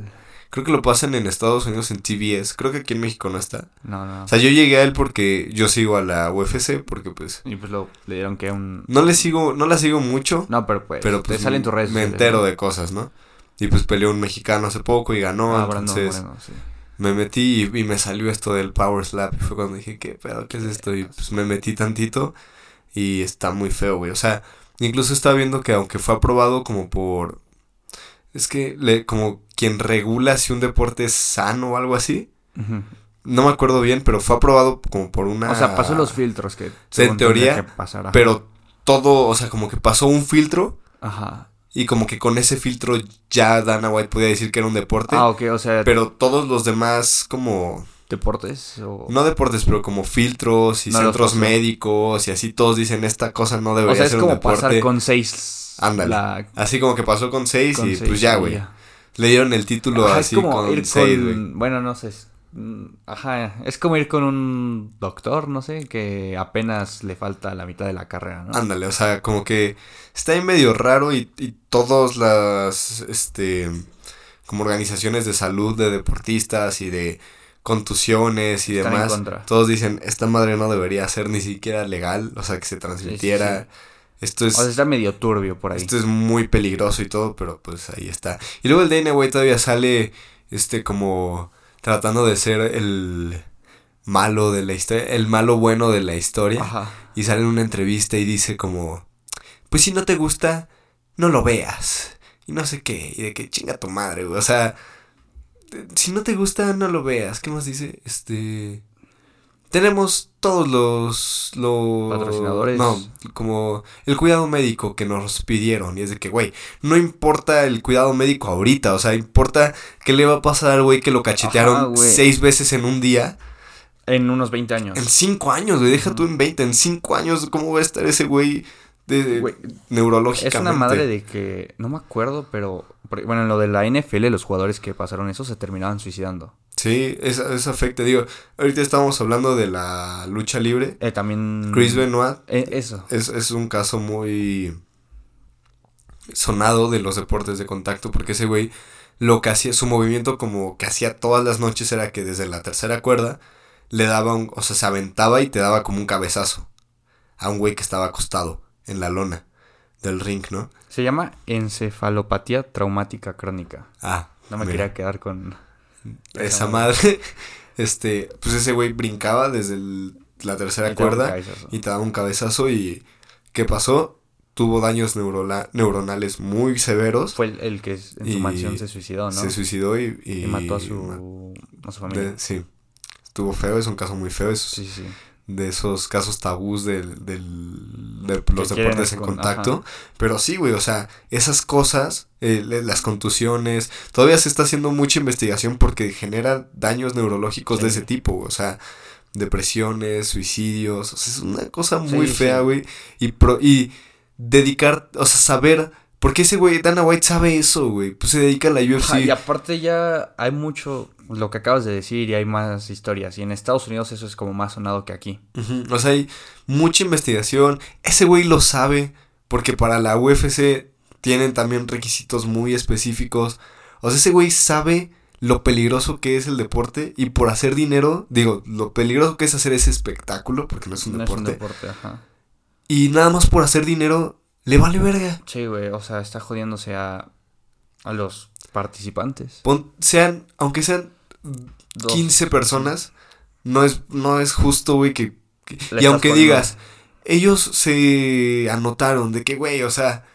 creo que lo pasan en Estados Unidos en TBS. Creo que aquí en México no está. No, no. O sea, yo llegué a él porque yo sigo a la UFC, porque pues... y pues lo, le dieron que un... No le sigo, no la sigo mucho, No, pero pues, pero pues te salen tus redes me entero ¿no? de cosas, ¿no? Y pues peleó un mexicano hace poco y ganó, Ah, entonces Moreno, sí. me metí y, y me salió esto del Power Slap. Y fue cuando dije, ¿qué pedo? ¿Qué es esto? Y pues me metí tantito y está muy feo, güey. O sea, Incluso estaba viendo que aunque fue aprobado como por... Es que le, como quien regula si un deporte es sano o algo así. No me acuerdo bien, pero fue aprobado como por una... O sea, pasó los filtros que... en teoría, que. Pero todo, o sea, como que pasó un filtro Ajá. y como que con ese filtro ya Dana White podía decir que era un deporte. Ah, ok, o sea, Pero todos los demás como... deportes o... No deportes, pero como filtros y No centros médicos y así todos dicen esta cosa no o debería sea, es ser como un deporte. pasar con seis... Ándale. la- Así como que pasó con seis con y seis pues ya, güey. Le dieron el título Ajá, así es como con ir seis, güey. Bueno, no sé. es- Ajá, es como ir con un doctor, no sé, que apenas le falta la mitad de la carrera, ¿no? Ándale, o sea, como que está ahí medio raro y, y todas las, este, como organizaciones de salud de deportistas y de contusiones y Están en demás, contra. todos dicen, esta madre no debería ser ni siquiera legal, o sea, que se transmitiera. Esto es, O sea, está medio turbio por ahí. esto es muy peligroso y todo, pero pues ahí está. Y luego el Dana todavía sale, este, como tratando de ser el malo de la historia, el malo bueno de la historia. Ajá. Y sale en una entrevista y dice como, pues si no te gusta, no lo veas. Y no sé qué, y de que chinga tu madre, güey. O sea, si no te gusta, no lo veas. ¿Qué más dice? Este... Tenemos todos los... los Patrocinadores. No, como el cuidado médico que nos pidieron. Y es de que, güey, no importa el cuidado médico ahorita. O sea, importa qué le va a pasar al güey que lo cachetearon Ajá, seis veces en un día. En unos 20 años. En cinco años, güey, deja tú en 20. En cinco años, ¿cómo va a estar ese güey de, neurológicamente? Es una madre de que, no me acuerdo, pero, bueno, en lo de la NFL, los jugadores que pasaron eso se terminaban suicidando. Sí, eso, eso afecta. Digo, ahorita estábamos hablando de la lucha libre. Eh, también... Chris Benoit Eh, eso. es, es un caso muy sonado de los deportes de contacto porque ese güey lo que hacía, su movimiento como que hacía todas las noches era que desde la tercera cuerda le daba un, o sea, se aventaba y te daba como un cabezazo a un güey que estaba acostado en la lona del ring, ¿no? Se llama encefalopatía traumática crónica. Ah, No me mira. quería quedar con... esa madre, <laughs> este, pues ese güey brincaba desde el- la tercera Y cuerda y te daba un cabezazo y ¿qué pasó? Tuvo daños neuronales muy severos, Fue el, el que en su mansión se suicidó, ¿no? se suicidó y, y, y mató a su, a su de- familia. sí, estuvo feo, es un caso muy feo, es Sí, sí. De esos casos tabús del, del- de los deportes en con- contacto. Pero sí, güey, o sea, esas cosas, eh, las contusiones, todavía se está haciendo mucha investigación porque genera daños neurológicos de ese tipo, o sea, depresiones, suicidios, o sea, es una cosa muy Sí, fea, sí. güey. Y, pro- y dedicar, o sea, saber, porque ese güey, Dana White sabe eso, güey, pues se dedica a la UFC. Ajá, y aparte ya hay mucho, lo que acabas de decir, y hay más historias. Y en Estados Unidos eso es como más sonado que aquí. O sea, hay mucha investigación. Ese güey lo sabe. Porque para la UFC tienen también requisitos muy específicos. O sea, ese güey sabe lo peligroso que es el deporte. Y por hacer dinero, digo, lo peligroso que es hacer ese espectáculo. Porque no es un No deporte. es un deporte, ajá. Y nada más por hacer dinero, le vale verga. Sí, güey, o sea, está jodiéndose a, a los participantes. Pon- sean, aunque sean Dos. 15 personas, no es, no es justo, güey, que... y aunque digas, ellos se anotaron de que, güey, o sea...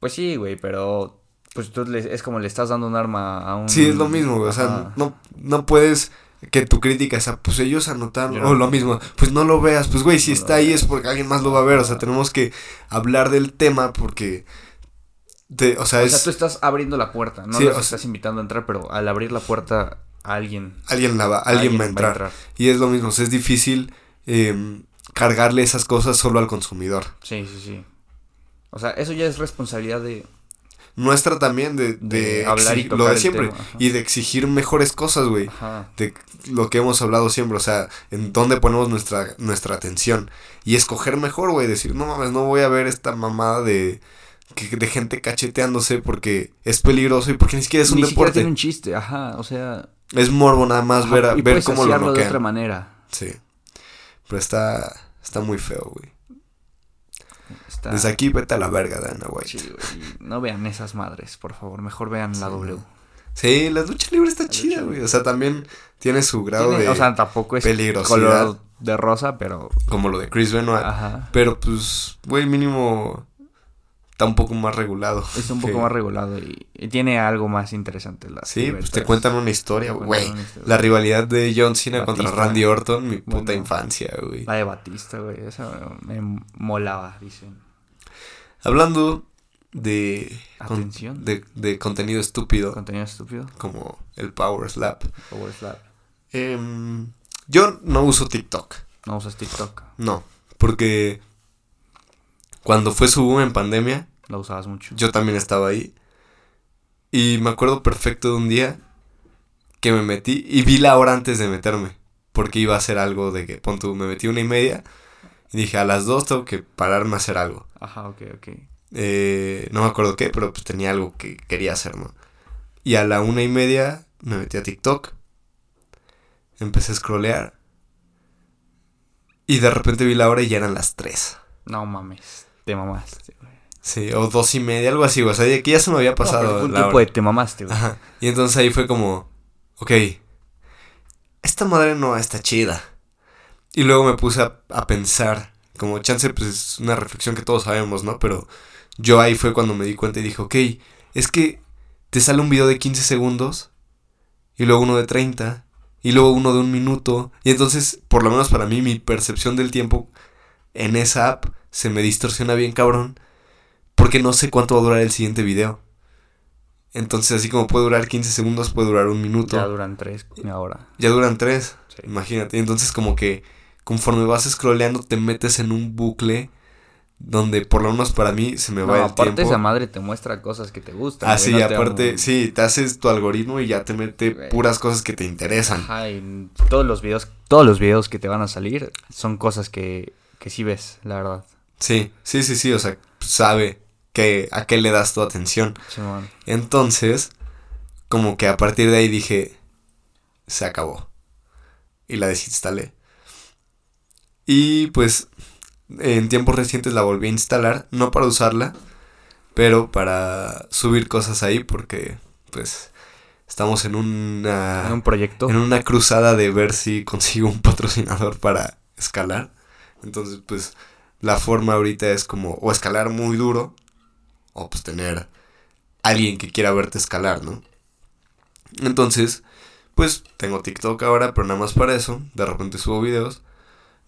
Pues sí, güey, pero pues tú le- es como le estás dando un arma a un... Sí, es lo mismo, güey. O sea, no, no puedes que tu crítica sea, pues ellos anotaron. No- O lo mismo, pues no lo veas. Pues, güey, si No está ahí es porque alguien más lo va a ver. O sea, tenemos que hablar del tema porque. te- o sea, O es. sea, tú estás abriendo la puerta, no Sí, los o sea- estás invitando a entrar, pero al abrir la puerta alguien... Alguien, la va, alguien, va a entrar. Y es lo mismo, o sea, es difícil em, cargarle esas cosas solo al consumidor. Sí, sí, sí. O sea, eso ya es responsabilidad de... Nuestra también de, De de hablar y tocar lo de siempre. y de exigir mejores cosas, güey. Ajá. de lo que hemos hablado siempre, o sea, en dónde ponemos nuestra, nuestra atención. Y escoger mejor, güey, decir, no mames, no voy a ver esta mamada de, que- de gente cacheteándose porque es peligroso y porque ni siquiera es un Ni siquiera deporte. tiene un chiste, ajá, o sea... Es morbo nada más ajá, ver, a- y ver cómo lo saciarlo de otra manera. Sí. Pero está, está muy feo, güey. Está... Desde aquí vete a la verga, Dana White. Sí, güey, no vean esas madres, por favor, mejor vean la W. Sí, la lucha libre está La chida, güey. O sea, también tiene su grado Tiene- de... o sea, tampoco es color de rosa, pero... como lo de Chris Benoit. Ajá. Pero pues, güey, mínimo está un poco más regulado. Es un poco que- más regulado y, y tiene algo más interesante. Las Sí, pues te cuentan una historia, güey. La rivalidad de John Cena contra. Randy Orton, mi puta infancia, güey. La de Batista, güey. Esa me molaba, dicen. Hablando de, con- Atención. de, de contenido estúpido, Contenido estúpido. como el Power Slap. Power Slap. em, yo no uso TikTok, No usas TikTok. no, porque cuando fue su boom en pandemia, Lo usabas mucho. yo también estaba ahí. Y me acuerdo perfecto de un día que me metí y vi la hora antes de meterme. Porque iba a hacer algo de que, pon tú, me metí una y media. Y dije, a las dos tengo que pararme a hacer algo. Ajá, ok, ok. Eh, no me acuerdo qué, pero pues tenía algo que quería hacer, ¿no? Y a la una y media me metí a TikTok. Empecé a scrollear. Y de repente vi la hora y ya eran las tres. No mames. Te mamaste, güey. Sí, o dos y media, algo así, güey. O sea, de que ya se me había No, pasado un tiempo hora. de te mamaste, güey. Ajá. Y entonces ahí fue como, ok, esta madre no está chida. Y luego me puse a, a pensar, como chance, pues es una reflexión que todos sabemos, ¿no? Pero yo ahí fue cuando me di cuenta y dije, ok, es que te sale un video de 15 segundos, y luego uno de 30, y luego uno de un minuto. Y entonces, por lo menos para mí, mi percepción del tiempo en esa app se me distorsiona bien cabrón, porque no sé cuánto va a durar el siguiente video. Entonces, así como puede durar 15 segundos, puede durar un minuto. Ya Ya, duran tres ahora. duran 3, Sí. imagínate. Entonces, como que conforme vas scrolleando, te metes en un bucle donde, por lo menos para mí, se me No, va el aparte tiempo. esa madre te muestra cosas que te gustan. Ah, sí, no aparte, sí, te haces tu algoritmo y ya te mete Güey. puras cosas que te interesan. Ajá, y todos los videos, todos los videos que te van a salir son cosas que, que sí ves, la verdad. Sí, sí, sí, sí, o sea, sabe que a qué le das tu atención. Entonces, como que a partir de ahí dije, se acabó. Y la desinstalé. Y pues, en tiempos recientes la volví a instalar, no para usarla, pero para subir cosas ahí porque, pues, estamos en una... En un proyecto. en una cruzada de ver si consigo un patrocinador para escalar. Entonces, pues, la forma ahorita es como o escalar muy duro o pues tener alguien que quiera verte escalar, ¿no? Entonces, pues tengo TikTok ahora, pero nada más para eso. De repente subo videos.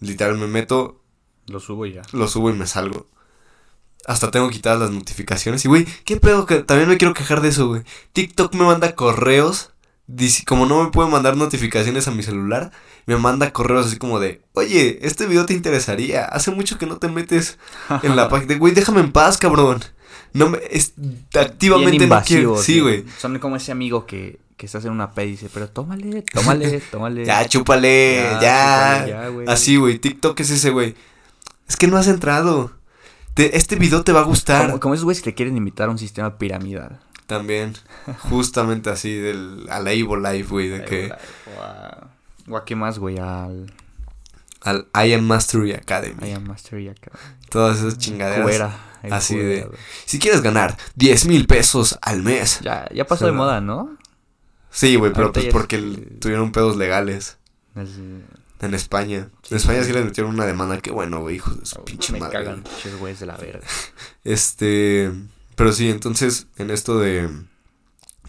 Literal me meto, Lo subo y ya. lo subo y me salgo. Hasta tengo quitadas las notificaciones. Y, güey, ¿qué pedo? Que también me quiero quejar de eso, güey. TikTok me manda correos. Dice- como no me puede mandar notificaciones a mi celular, me manda correos así como de, oye, este video te interesaría. Hace mucho que no te metes en la <laughs> página. Güey, déjame en paz, cabrón. No me, es, activamente no quiero. Sí, güey. Son como ese amigo que, que estás en una peda y dice, pero tómale, tómale, <laughs> tómale. Ya, chúpale, Ya, ya. chúpale, ya, güey. Así, güey. TikTok es ese, güey. Es que no has entrado. Te- este video te va a gustar. Como, como esos güeyes que te quieren invitar a un sistema piramidal. También. Justamente así, del, a la Evo Life, güey. De que. O a, o a qué más, güey, al Al I Am Mastery Academy. I Am Mastery acá. Todas esas chingaderas. Fuera. el así de-. Si quieres ganar 10 mil pesos al mes. Ya, ya pasó de moda, ¿no? Sí, güey, pero pues porque el- tuvieron pedos legales Es- en España. Sí. En España sí les metieron una demanda. Que bueno, güey, hijos de su pinche me madre. cagan, güeyes de la verga. <laughs> Este, pero sí, entonces en esto de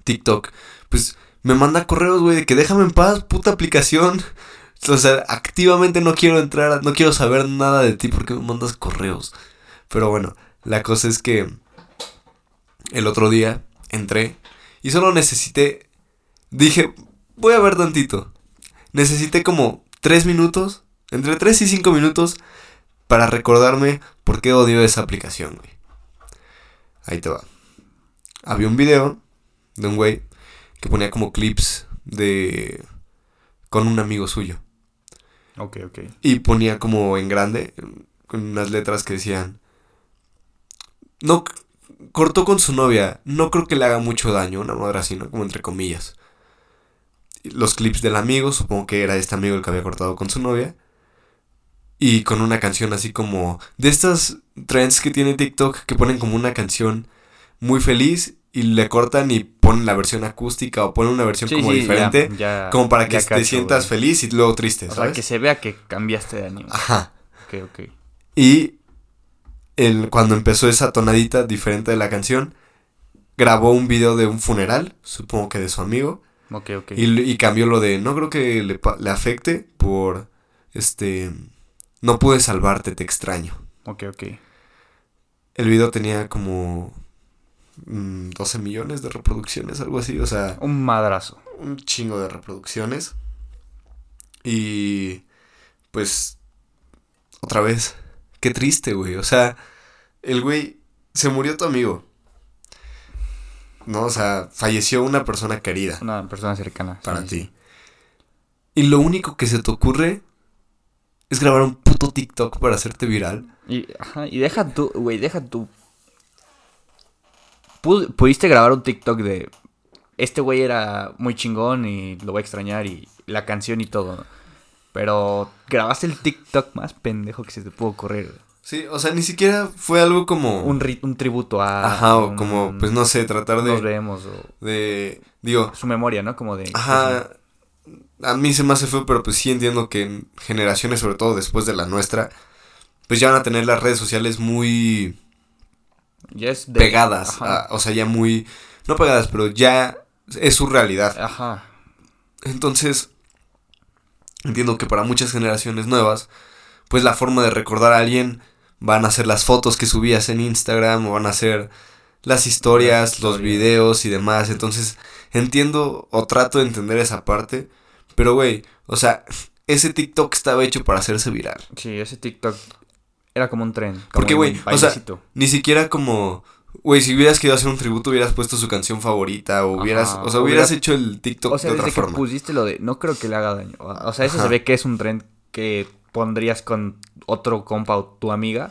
TikTok, pues me manda correos, güey, de que déjame en paz, puta aplicación. <laughs> O sea, activamente no quiero entrar, no quiero saber nada de ti porque me mandas correos. Pero bueno, la cosa es que el otro día entré y solo necesité, dije, voy a ver tantito. Necesité como tres minutos, entre tres y cinco minutos, para recordarme por qué odio esa aplicación, güey. Ahí te va. Había un video de un güey que ponía como clips de... con un amigo suyo. Ok, ok. Y ponía como en grande, con unas letras que decían... No, cortó con su novia, no creo que le haga mucho daño, una madre así, ¿no? Como entre comillas. Los clips del amigo, supongo que era este amigo el que había cortado con su novia. Y con una canción así como... De estas trends que tiene TikTok que ponen como una canción muy feliz y le cortan y ponen la versión acústica o ponen una versión como diferente. ya- ya- como para que te sientas feliz y luego triste, O sea, ¿sabes? que se vea que cambiaste de ánimo. Ajá. Ok, ok. Y el, cuando empezó esa tonadita diferente de la canción, grabó un video de un funeral, supongo que de su amigo. Ok, ok. Y, y cambió lo de, no creo que le, le afecte por, este, no pude salvarte, te extraño. Ok, ok. El video tenía como mm, 12 millones de reproducciones, algo así, o sea, Un madrazo. un chingo de reproducciones. Y pues otra vez, qué triste, güey. O sea, el güey se murió tu amigo. No, o sea, falleció una persona querida Una persona cercana. para sí, ti. sí. Y lo único que se te ocurre es grabar un puto TikTok para hacerte viral. Y, ajá, y deja tú, güey, deja tú. Pu- Pudiste grabar un TikTok de. Este güey era muy chingón y lo voy a extrañar y la canción y todo. ¿no? Pero grabaste el TikTok más pendejo que se te pudo ocurrir. Sí, o sea, ni siquiera fue algo como... Un, ri- un tributo a. Ajá, o un- como, pues no sé, tratar Nos de... vemos o de digo, su memoria, ¿no? Como de. Ajá. A mí se me hace feo, pero pues sí entiendo que en generaciones, sobre todo después de la nuestra, pues ya van a tener las redes sociales muy de- pegadas. A- o sea, ya muy... No pegadas, pero ya es su realidad. Ajá. Entonces, entiendo que para muchas generaciones nuevas, pues la forma de recordar a alguien van a ser las fotos que subías en Instagram o van a ser las historias, Las los videos y demás. Entonces, entiendo o trato de entender esa parte. Pero, güey, o sea, ese TikTok estaba hecho para hacerse viral. Sí, ese TikTok era como un tren. como Porque, güey, o sea. Ni siquiera como... Güey, si hubieras querido hacer un tributo, hubieras puesto su canción favorita o hubieras... Ajá, o sea, hubieras hubieras- hecho el TikTok O sea, de otra desde que pusiste lo de no creo que le haga daño. O sea, eso Ajá. se ve que es un tren que pondrías con otro compa o tu amiga.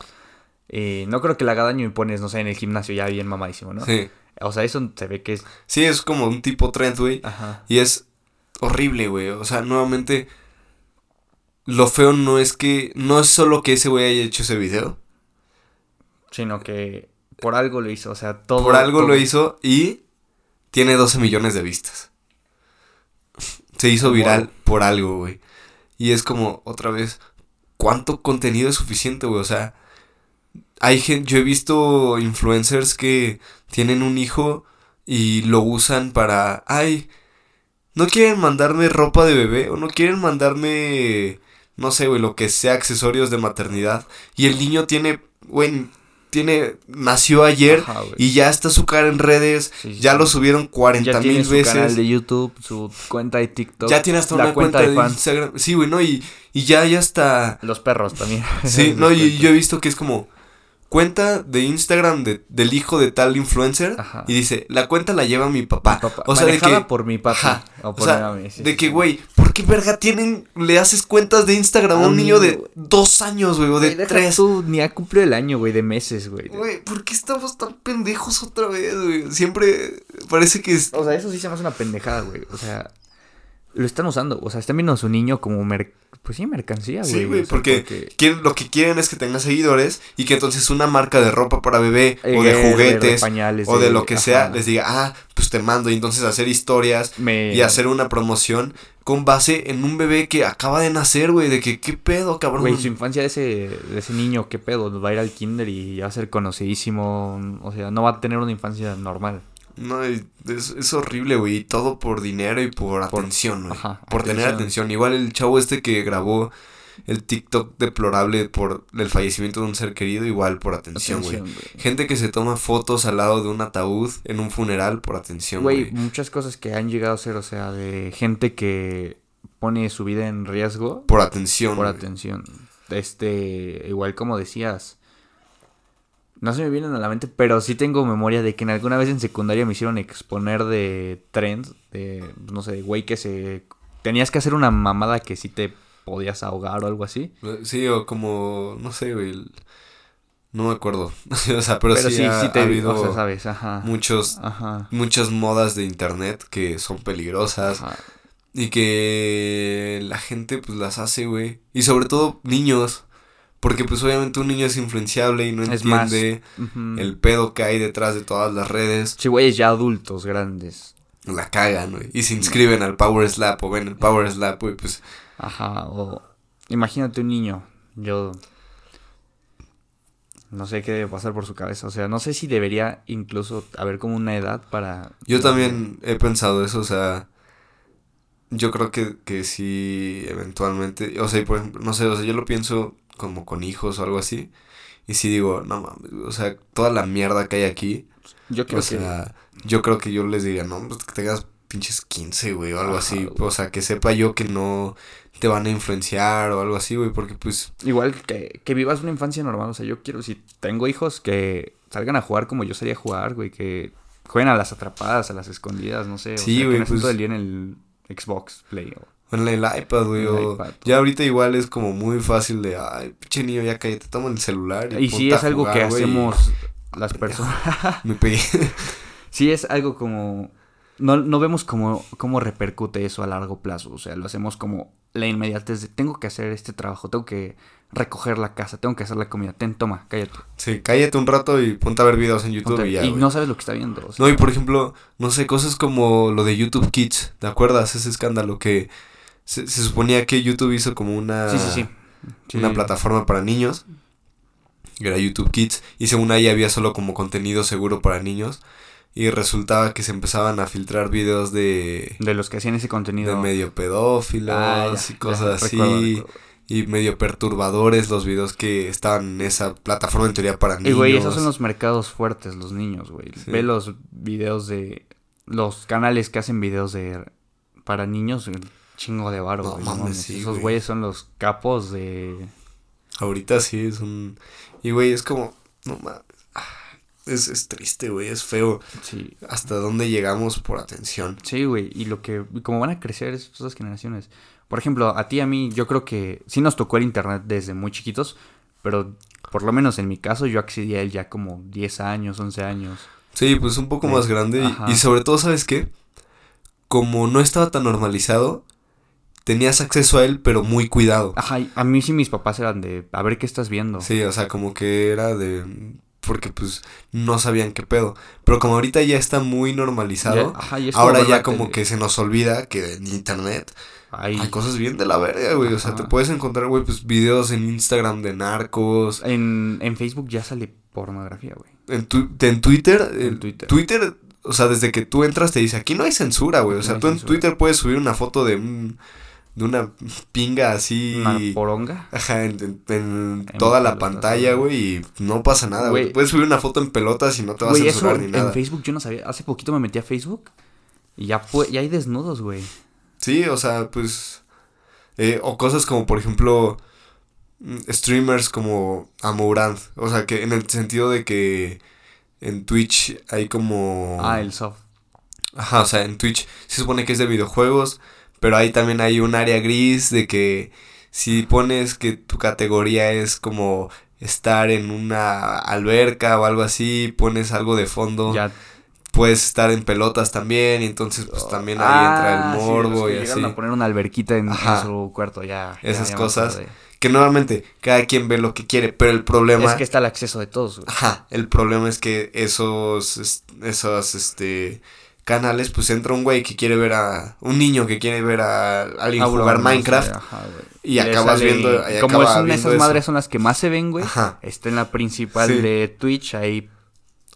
Eh, no creo que le haga daño y pones, no sé, en el gimnasio ya bien mamadísimo, ¿no? Sí. O sea, eso se ve que es. Sí, es como un tipo trend, güey. Ajá. Y es horrible, güey. O sea, nuevamente, lo feo no es que, no es solo que ese güey haya hecho ese video. Sino que por algo lo hizo. O sea, todo. Por algo todo- lo hizo y tiene 12 millones de vistas. <laughs> Se hizo Wow. viral por algo, güey. Y es como, otra vez, ¿cuánto contenido es suficiente, güey? O sea, hay gente, yo he visto influencers que tienen un hijo y lo usan para, ay, no quieren mandarme ropa de bebé o no quieren mandarme, no sé, güey, lo que sea, accesorios de maternidad. Y el niño tiene, güey, tiene, nació ayer Ajá, y ya está su cara en redes, Sí, sí, ya sí. lo subieron 40 Ya tiene mil su veces. canal de YouTube, su cuenta de TikTok. Ya tiene hasta la una cuenta, de, fans. Instagram. Sí, güey, ¿no? Y, y ya, ya está. Los perros también. Sí, <laughs> no, y yo he visto que es como cuenta de Instagram de- del hijo de tal influencer. Ajá. Y dice, la cuenta la lleva mi papá. Mi papá. O sea, de que. por mi papá. O sea, sí, de sí, que, sí. güey, ¿por qué verga tienen, le haces cuentas de Instagram a un niño de dos años, güey, o de tres? tú, ni ha cumplido el año, güey, de meses, güey. Güey, ¿por qué estamos tan pendejos otra vez, güey? Siempre parece que es... O sea, eso sí se me hace una pendejada, güey. O sea, lo están usando. O sea, están viendo a su niño como mer... Pues sí, mercancía, güey. Sí, güey, O sea, porque, quieren- lo que quieren es que tenga seguidores y que entonces una marca de ropa para bebé Eh, o de de juguetes pañales, o de, de- lo que sea les diga, ah, pues te mando y entonces hacer historias Me... y hacer una promoción con base en un bebé que acaba de nacer, güey, de que qué pedo, cabrón. Güey, su infancia de ese, de ese niño, qué pedo, va a ir al kinder y va a ser conocidísimo. O sea, no va a tener una infancia normal. No, es, es horrible, güey, todo por dinero y por, Por- atención, güey. ajá, por tener atención. Igual el chavo este que grabó el TikTok deplorable por el fallecimiento de un ser querido, igual por atención, güey. Gente que se toma fotos al lado de un ataúd en un funeral por atención, Güey, muchas cosas que han llegado a ser, o sea, de gente que pone su vida en riesgo Por atención. por atención. Este, igual como decías, no se me vienen a la mente, pero sí tengo memoria de que en alguna vez en secundaria me hicieron exponer de trends, de, no sé, de güey que se... Tenías que hacer una mamada que sí te podías ahogar o algo así. Sí, o como, no sé, güey. No me acuerdo. <laughs> o sea, pero, Pero, sí, sí, ha, sí te ha habido o sea, sabes, ajá. muchos, Ajá. muchas modas de internet que son peligrosas. ajá. Y que la gente pues las hace, güey. Y sobre todo niños. Porque pues obviamente un niño es influenciable y no Es más, entiende el pedo que hay detrás de todas las redes. Sí, güeyes ya adultos, grandes. La cagan, güey. Y se inscriben al Power Slap o ven el Power Slap, güey, pues... Ajá, o imagínate un niño, yo No sé qué debe pasar por su cabeza. O sea, no sé si debería incluso haber como una edad para... Yo también he pensado eso, o sea, yo creo que, que sí, eventualmente, o sea, por ejemplo, no sé, o sea, yo lo pienso como con hijos o algo así, y sí digo, no mames, o sea, toda la mierda que hay aquí, Yo creo o sea, yo creo que yo les diría, no, pues que tengas pinches 15, güey, o algo Ajá, así, güey. o sea, que sepa yo que no te van a influenciar o algo así, güey, porque pues, que igual que, que vivas una infancia normal. O sea, yo quiero, si tengo hijos, que salgan a jugar como yo salía a jugar, güey. Que jueguen a las atrapadas, a las escondidas, no sé. o Sí, sea, güey, Que no pues- todo el día en el Xbox Play. o- en el iPad, güey, o ya ahorita igual es como muy fácil de, ay, pinche niño, ya cállate, toma el celular y, Y sí es algo jugar, que güey, y hacemos las <laughs> personas. <laughs> Me pegué. <laughs> Sí es algo como... No, no vemos cómo, cómo repercute eso a largo plazo. O sea, lo hacemos como la inmediatez de tengo que hacer este trabajo, tengo que recoger la casa, tengo que hacer la comida. Ten, toma, cállate. Sí, cállate un rato y ponte a ver videos en YouTube Ponte- y ya, y no sabes lo que está viendo. o sea. No, y por ejemplo, no sé, cosas como lo de YouTube Kids, ¿te acuerdas? Ese escándalo que se, se suponía que YouTube hizo como una, Sí, sí, sí. Una plataforma para niños, era YouTube Kids, y según ahí había solo como contenido seguro para niños, y resultaba que se empezaban a filtrar videos de, De los que hacían ese contenido. de medio pedófilos Ah, ya, y cosas ya, así. recuerdo. Y medio perturbadores los videos que estaban en esa plataforma en teoría para Y niños. güey, esos son los mercados fuertes, los niños, güey. Sí. Ve los videos de. Los canales que hacen videos de. Para niños, chingo de varo, No güey. mames, sí, Esos güey. güeyes son los capos de. Ahorita sí es un... Y güey, es como... No mames. ah, Es, es triste, güey, es feo. Sí. Hasta dónde llegamos por atención. Sí, güey. Y lo que. y Como van a crecer es- esas generaciones. Por ejemplo, a ti a mí, yo creo que sí nos tocó el internet desde muy chiquitos. Pero por lo menos en mi caso, yo accedí a él ya como 10 años, 11 años. Sí, pues un poco Eh, más grande. Y, sobre todo, ¿sabes qué? Como no estaba tan normalizado, tenías acceso a él, pero muy cuidado. Ajá, a mí sí mis papás eran de. A ver qué estás viendo. Sí, o sea, como que era de... Porque pues no sabían qué pedo. Pero como ahorita ya está muy normalizado, Ya- ajá, ahora ya como tele. que se nos olvida que en internet Hay- hay cosas bien de la verga, güey. O sea, te puedes encontrar, güey, pues videos en Instagram de narcos. En, en Facebook ya sale pornografía, güey. En, tu- en Twitter, En Twitter. Twitter, o sea, desde que tú entras te dice, aquí no hay censura, güey. O sea, tú en. Twitter puedes subir una foto de un, de una pinga así. Una poronga. Ajá, en, en- en En toda la pelotas, pantalla, güey. y no pasa nada, güey. Puedes subir una foto en pelotas y no te va a eso censurar ni nada. en Facebook yo no sabía. Hace poquito me metí a Facebook y ya, pu- ya hay desnudos, güey. Sí, o sea, pues. eh, o cosas como, por ejemplo, mm, streamers como Amourant. O sea, que en el sentido de que en Twitch hay como. Ah, el soft. Ajá, o sea, en Twitch se supone que es de videojuegos, pero ahí también hay un área gris de que si pones que tu categoría es como estar en una alberca o algo así, pones algo de fondo, Ya. puedes estar en pelotas también, y entonces pues también ahí Ah, entra el sí, morbo y así. a poner una alberquita en, su cuarto, ya. Esas ya cosas. Que normalmente cada quien ve lo que quiere, pero el problema... Es que está el acceso de todos, güey. Ajá, el problema es que esos, es- esos, este, canales, pues entra un güey que quiere ver a, un niño que quiere ver a alguien Ah, jugar no sé, Minecraft, ajá, güey. y acabas sale- viendo- y Como acaba es una- esas eso. madres son las que más se ven, güey. Ajá. Está en la principal Sí. de Twitch, ahí.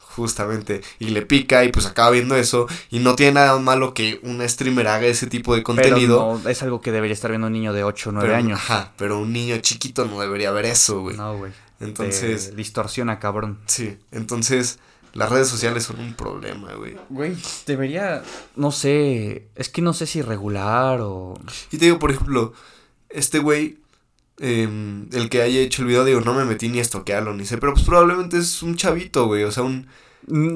justamente, y le pica y pues acaba viendo eso, y no tiene nada malo que un streamer haga ese tipo de contenido. Pero no, es algo que debería estar viendo un niño de 8 o 9 pero- años. Ajá, pero un niño chiquito no debería ver eso, güey. No, güey. Entonces, Te distorsiona, cabrón. sí, entonces las redes sociales son un problema, güey. Güey, debería, no sé, es que no sé si regular o... Y te digo, por ejemplo, este güey, em, el que haya hecho el video, digo, no me metí ni a estoquearlo, ni sé, pero pues probablemente es un chavito, güey, o sea, un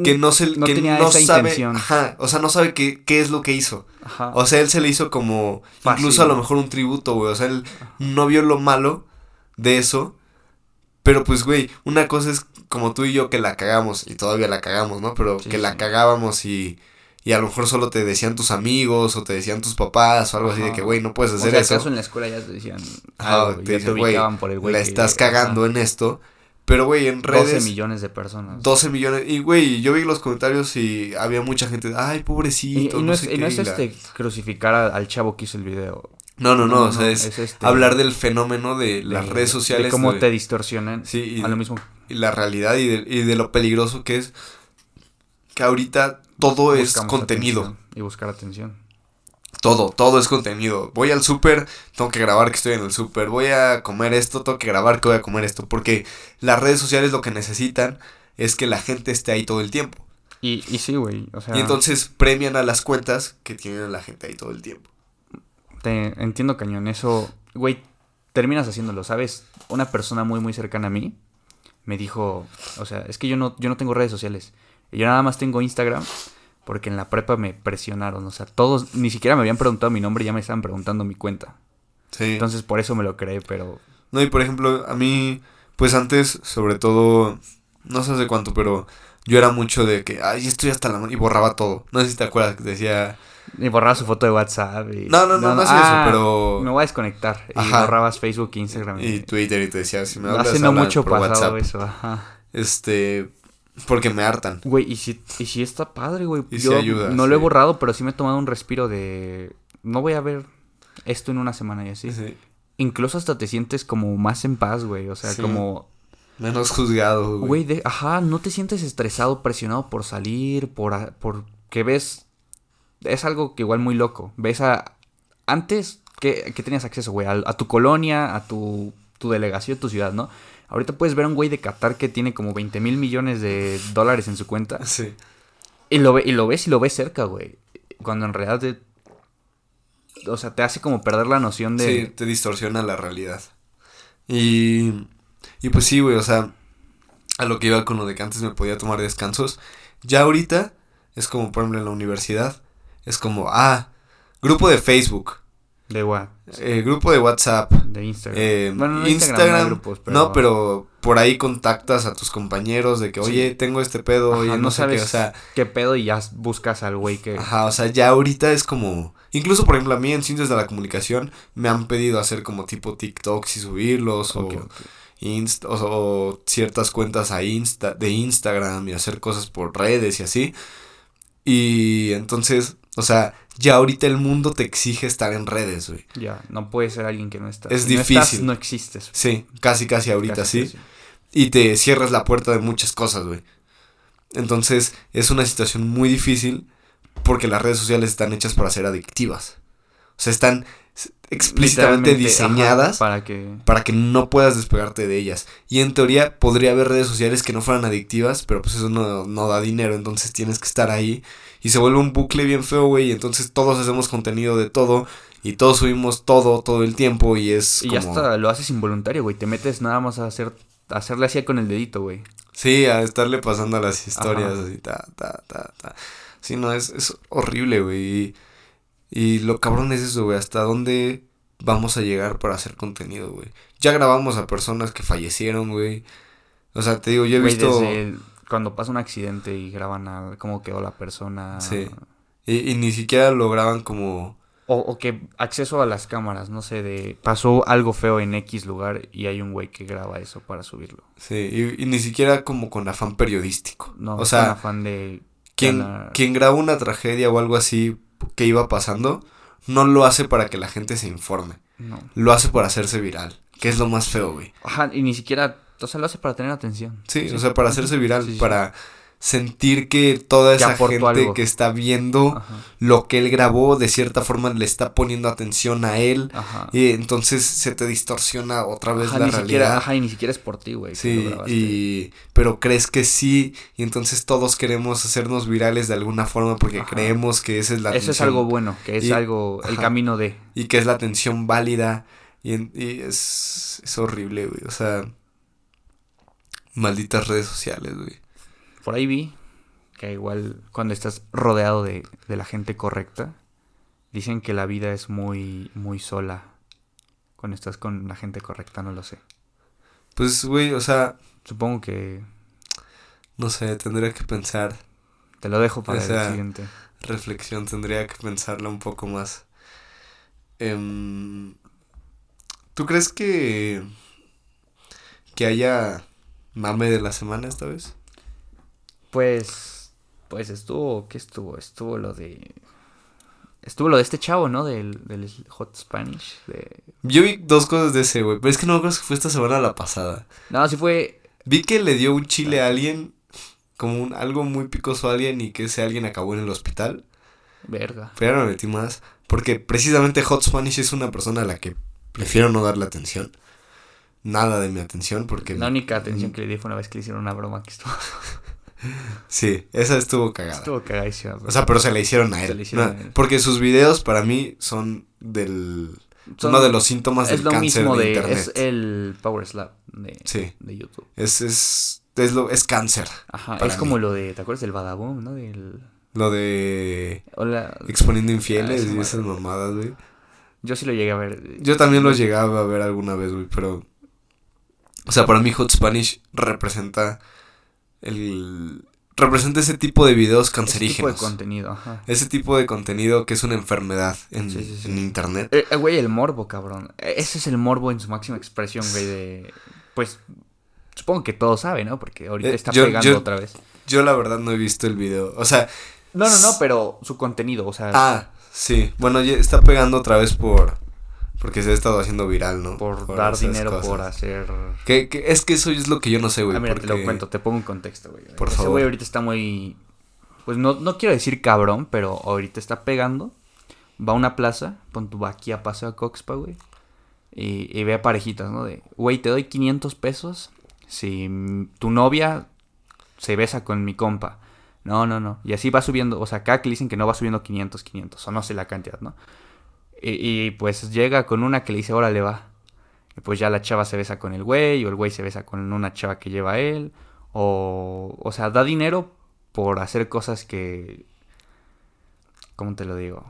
que no se, No que tenía no esa sabe, intención. ajá, o sea, no sabe qué, qué es lo que hizo. Ajá. O sea, él se le hizo como, Fácil. incluso a lo mejor un tributo, güey, o sea, él no vio lo malo de eso, pero pues, güey, una cosa es como tú y yo que la cagamos, y todavía la cagamos, ¿no? Pero Sí, que la cagábamos y... Y a lo mejor solo te decían tus amigos o te decían tus papás o algo así de que, güey, no puedes o hacer sea, eso. acaso en la escuela ya te decían Ajá, algo, te ya te dicen, güey, ubicaban por el güey la estás cagando en esto. Pero, güey, en redes... 12 millones de personas. 12 millones. Y, güey, yo vi los comentarios y había mucha gente, ay, pobrecito. y no, es, sé y no qué", es la- este crucificar a- al chavo que hizo el video. No, no, no, o sea, es, este, hablar del fenómeno de, de- las redes de sociales. cómo güey. te distorsionan. Sí, y- a lo mismo. la realidad y de, y de lo peligroso que es que ahorita todo es contenido. atención Y buscar atención. Todo, todo es contenido. Voy al súper, tengo que grabar que estoy en el súper. Voy a comer esto, tengo que grabar que voy a comer esto. Porque las redes sociales lo que necesitan es que la gente esté ahí todo el tiempo. Y, y sí, güey. O sea, Y entonces premian a las cuentas que tienen a la gente ahí todo el tiempo. Te entiendo, cañón. Eso, güey, terminas haciéndolo, ¿sabes? Una persona muy, muy cercana a mí me dijo, o sea, es que yo no, yo no tengo redes sociales. Yo nada más tengo Instagram porque en la prepa me presionaron. O sea, todos, ni siquiera me habían preguntado mi nombre, ya me estaban preguntando mi cuenta. Sí. Entonces por eso me lo creé, pero No, y por ejemplo, a mí, pues antes, sobre todo, no sé hace cuánto, pero yo era mucho de que, ay, estoy hasta la y borraba todo. No sé si te acuerdas que decía, Y borraba su foto de WhatsApp. Y... No, no, no, no hacía eso, ah, pero- Me voy a desconectar. Y Ajá. borrabas Facebook, Instagram. y Twitter, y te decía, si me hablas, Hace no mucho por pasado WhatsApp. eso, ajá. Este, porque me hartan. Güey, y si, y si está padre, güey. Y sí Yo ayuda, no lo he sí. borrado, pero sí me he tomado un respiro de... No voy a ver esto en una semana y así. Sí. Incluso hasta te sientes como más en paz, güey. O sea, Sí. como... Menos juzgado, güey. Güey, de... ajá, no te sientes estresado, presionado por salir, por, por que ves... Es algo que igual muy loco. Ves a... Antes, ¿qué, qué tenías acceso, güey? A, a tu colonia, a tu, tu delegación, tu ciudad, ¿no? Ahorita puedes ver a un güey de Qatar que tiene como 20 mil millones de dólares en su cuenta. Sí. Y lo, ve- y lo ves y lo ves cerca, güey. Cuando en realidad te... O sea, te hace como perder la noción de... Sí, te distorsiona la realidad. Y, y pues sí, güey, o sea, a lo que iba con lo de que antes me podía tomar descansos, ya ahorita es como, por ejemplo, en la universidad, es como, ah, grupo de Facebook, De what? eh, grupo de WhatsApp, De Instagram. eh, Bueno, no Instagram, no grupos, no, pero por ahí contactas a tus compañeros de que, Sí. oye, tengo este pedo, Ajá, oye, no, no sé sabes qué, o sea, qué pedo y ya buscas al güey que... Ajá, o sea, ya ahorita es como. Incluso, por ejemplo, a mí en Ciencias de la Comunicación me han pedido hacer como tipo TikToks y subirlos o, ok. Inst- o, o ciertas cuentas a Insta de Instagram y hacer cosas por redes y así. Y entonces, o sea, ya ahorita el mundo te exige estar en redes, güey. Ya, no puede ser alguien que no está. Es Si no estás, difícil. no existes. Sí, casi, casi ahorita Casi, sí. casi. Y te cierras la puerta de muchas cosas, güey. Entonces, es una situación muy difícil porque las redes sociales están hechas para ser adictivas. O sea, están explícitamente ajá, diseñadas para que... para que no puedas despegarte de ellas. Y en teoría podría haber redes sociales que no fueran adictivas, pero pues eso no, no da dinero, entonces tienes que estar ahí. Y se vuelve un bucle bien feo, güey, y entonces todos hacemos contenido de todo y todos subimos todo todo el tiempo y es Y como... ya hasta lo haces involuntario, güey. Te metes nada más a hacer... a hacerle así con el dedito, güey. Sí, a estarle pasando a las historias Ajá. así, ta, ta, ta, ta. Sí, no, es, es horrible, güey. Y, y lo cabrón es eso, güey. ¿Hasta dónde vamos a llegar para hacer contenido, güey? Ya grabamos a personas que fallecieron, güey. O sea, te digo, yo he Güey, visto... desde el- cuando pasa un accidente y graban a cómo quedó la persona. Sí. Y, y ni siquiera lo graban como... O, o que acceso a las cámaras, no sé, de pasó algo feo en X lugar y hay un güey que graba eso para subirlo. Sí, y, y ni siquiera como con afán periodístico. No, o con sea, afán de quien, quien graba una tragedia o algo así que iba pasando, no lo hace para que la gente se informe. No. Lo hace para hacerse viral, que es lo más feo, güey. Ajá, y ni siquiera, o sea, lo hace para tener atención. Sí, o sea, para hacerse viral, Sí, sí. para sentir que toda esa gente algo. que está viendo Ajá, lo que él grabó, de cierta forma le está poniendo atención a él. ajá. Y entonces se te distorsiona otra vez Ajá, la ni realidad. siquiera, ajá, y ni siquiera es por ti, güey. Sí, y pero crees que sí, y entonces todos queremos hacernos virales de alguna forma porque Ajá. creemos que esa es la Eso es atención algo bueno, que es Y- algo, el ajá. camino de... y que es la atención válida y, en- y es, es horrible, güey, o sea, malditas redes sociales, güey. Por ahí vi que igual cuando estás rodeado de, de la gente correcta, dicen que la vida es muy, muy sola. Cuando estás con la gente correcta, no lo sé. Pues, güey, o sea, Supongo que no sé, tendría que pensar, te lo dejo para O sea, el siguiente. reflexión, tendría que pensarla un poco más. Em, ¿Tú crees que que haya mame de la semana esta vez? Pues, pues estuvo, ¿qué estuvo? Estuvo lo de... Estuvo lo de este chavo, ¿no? Del, del Hot Spanish. De... Yo vi dos cosas de ese, güey, pero es que no me acuerdo si fue esta semana o la pasada. No, sí fue... Vi que le dio un chile a alguien, como un, algo muy picoso a alguien y que ese alguien acabó en el hospital. Verga. Pero ya me metí más. Porque precisamente Hot Spanish es una persona a la que prefiero no darle atención. Nada de mi atención porque... La única atención que le di fue una vez que le hicieron una broma que estuvo... <laughs> Sí, esa estuvo cagada. Estuvo cagadísima. O sea, pero se la hicieron a Se él. la hicieron No, a él. Porque sus videos para mí son del... Son- uno de los síntomas es del lo cáncer mismo de, de... internet. Es el Power Slap de, Sí. de YouTube. Es, es, es, lo, es cáncer. Ajá, es como mí. lo de... ¿Te acuerdas del Badaboom, no? Del... Lo de Hola... exponiendo infieles Ah, y esas mamadas, güey. Yo sí lo llegué a ver. Yo también los llegaba a ver alguna vez, güey, pero... O sea, para mí Hot Spanish representa el... Representa ese tipo de videos Ese tipo de cancerígenos. contenido, ajá. Ese tipo de contenido que es una enfermedad en, Sí, sí, sí. en internet. Eh, eh, güey, el morbo, cabrón. Eh, Ese es el morbo en su máxima expresión, güey, de... Pues... Supongo que todo sabe, ¿no? Porque ahorita Eh, está yo- pegando yo- otra vez. Yo la verdad no he visto el video. O sea, No, no, no, pero su contenido, o sea... ah, sí. Bueno, ya está pegando otra vez por... Porque se ha estado haciendo viral, ¿no? por, dar dinero, cosas. por hacer... Que, que- es que eso es lo que yo no sé, güey. ah, mira, te lo porque- cuento, te pongo en contexto, güey. Por Ese favor. güey ahorita está muy... Pues no, no quiero decir cabrón, pero ahorita está pegando. Va a una plaza, pon tu aquí a Paseo a Coxpa, güey. Y, y ve a parejitas, ¿no? De, güey, te doy 500 pesos si tu novia se besa con mi compa. No, no, no. Y así va subiendo, o sea, acá que le dicen que no va subiendo 500, 500, o no sé la cantidad, ¿no? Y, y, pues llega con una que le dice, órale, va. Y pues ya la chava se besa con el güey, o el güey se besa con una chava que lleva a él. O, o sea, da dinero por hacer cosas que... ¿Cómo te lo digo?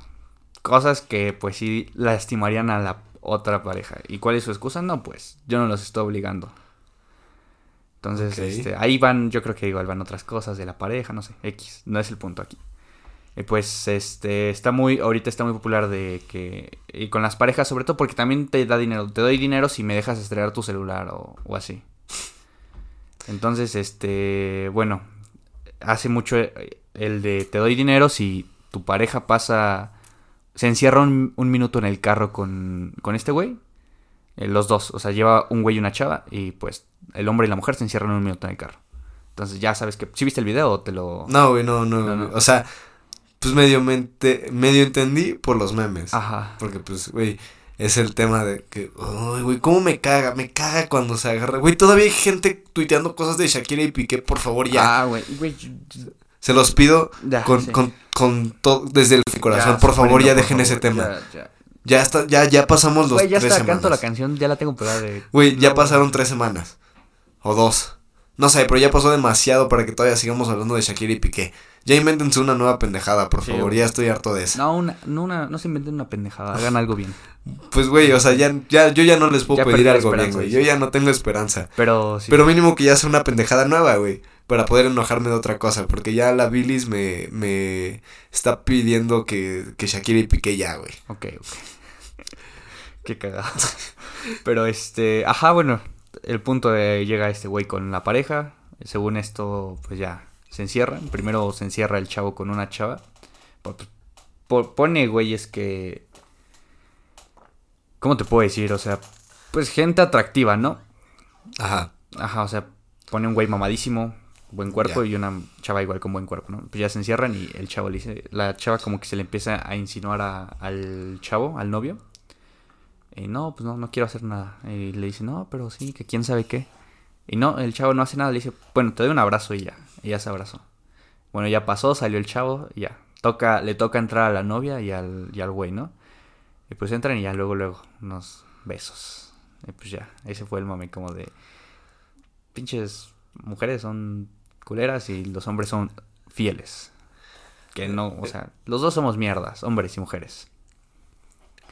Cosas que pues sí lastimarían a la otra pareja. ¿Y cuál es su excusa? No, pues yo no los estoy obligando. Entonces, este, ahí van, yo creo que igual van otras cosas de la pareja, no sé, X, no es el punto aquí. Pues este está muy ahorita está muy popular de que y con las parejas sobre todo porque también te da dinero, te doy dinero si me dejas estrenar tu celular o, o así. Entonces, este, bueno, hace mucho el de te doy dinero si tu pareja pasa se encierra un, un minuto en el carro con, con este güey. eh, los dos, o sea, lleva un güey y una chava y pues el hombre y la mujer se encierran un minuto en el carro. Entonces ya sabes que si viste el video o te lo No, güey, no, no, No, no. O sea, pues medio, mente, medio entendí por los memes. Ajá. Porque, pues, güey, es el tema de que, ay, güey, ¿cómo me caga? Me caga cuando se agarra. Güey, todavía hay gente tuiteando cosas de Shakira y Piqué, por favor, ya. Ah, güey, Se los pido Ya, con, sí. con, con todo, desde el corazón. Ya, por favor, ya por dejen ese tema. ya, ya. Ya está, ya, ya pasamos los Güey, ya tres está, canto la semanas. canción, ya la tengo pegada de... Güey, ya No, pasaron tres semanas. O dos. No sé, pero ya pasó demasiado para que todavía sigamos hablando de Shakira y Piqué. Ya invéntense una nueva pendejada, por Sí, favor. Ya estoy harto de eso. No, una, no, una, no se inventen una pendejada, hagan algo bien. <laughs> Pues, güey, o sea, ya, ya, yo ya no les puedo Ya pedir algo bien, güey. Yo ya no tengo esperanza. Pero sí. Pero mínimo que ya sea una pendejada nueva, güey. Para poder enojarme de otra cosa. Porque ya la Bilis me, me está pidiendo que, que Shakira y Piqué ya, güey. Ok, ok. <laughs> Qué cagado. Pero este, ajá, bueno, el punto de llega este güey con la pareja. Según esto, pues ya se encierran. Primero se encierra el chavo con una chava. Po- po- Pone güeyes que. ¿Cómo te puedo decir? O sea, pues gente atractiva, ¿no? Ajá. Ajá, o sea, pone un güey mamadísimo, buen cuerpo, y una chava igual con buen cuerpo, ¿no? Pues ya se encierran y el chavo le dice, la chava como que se le empieza a insinuar a- al chavo, al novio. Y no, pues no, no quiero hacer nada. Y le dice, no, pero sí, que quién sabe qué. Y no, el chavo no hace nada, le dice, bueno, te doy un abrazo y ya. Y ya se abrazó. Bueno, ya pasó, salió el chavo y ya. Toca, le toca entrar a la novia y al, y al güey, ¿no? Y pues entran y ya luego, luego, unos besos. Y pues ya, ese fue el momento como de pinches mujeres son culeras y los hombres son fieles. Que no, o sea, los dos somos mierdas, hombres y mujeres.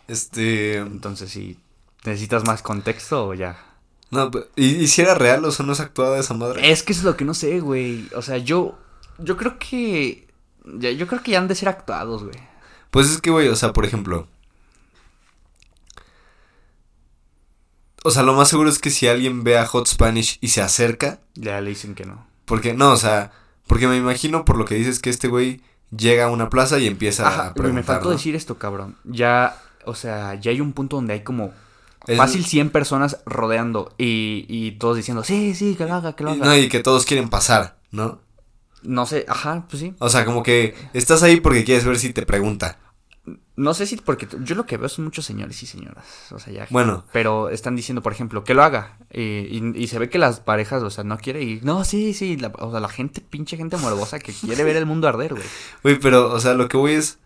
Este. Entonces, si necesitas más contexto o ya. No, ¿y, y si era real o sea, no es actuada esa madre? Es que eso es lo que no sé, güey. O sea, yo, yo creo que, ya- yo creo que ya han de ser actuados, güey. Pues es que, güey, o sea, por ejemplo. O sea, lo más seguro es que si alguien ve a Hot Spanish y se acerca. Ya le dicen que no. Porque, no, o sea, porque me imagino por lo que dices que este güey llega a una plaza y empieza Ajá, a güey, me preguntar. faltó ¿no? decir esto, cabrón. Ya, o sea, ya hay un punto donde hay como Fácil 100 personas rodeando y, y todos diciendo, sí, sí, que lo haga, que lo haga. No, y que todos quieren pasar, ¿no? No sé, ajá, pues sí. O sea, como que estás ahí porque quieres ver si te pregunta. No sé si porque yo lo que veo son muchos señores y señoras, o sea, ya. Bueno. Pero están diciendo, por ejemplo, que lo haga. Y, y- y se ve que las parejas, o sea, no quiere ir. No, sí, sí. la- o sea, la gente, pinche gente morbosa que quiere ver el mundo arder, güey. <laughs> Güey, pero, o sea, lo que voy es,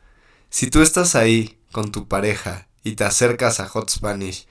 si tú estás ahí con tu pareja y te acercas a Hot Spanish,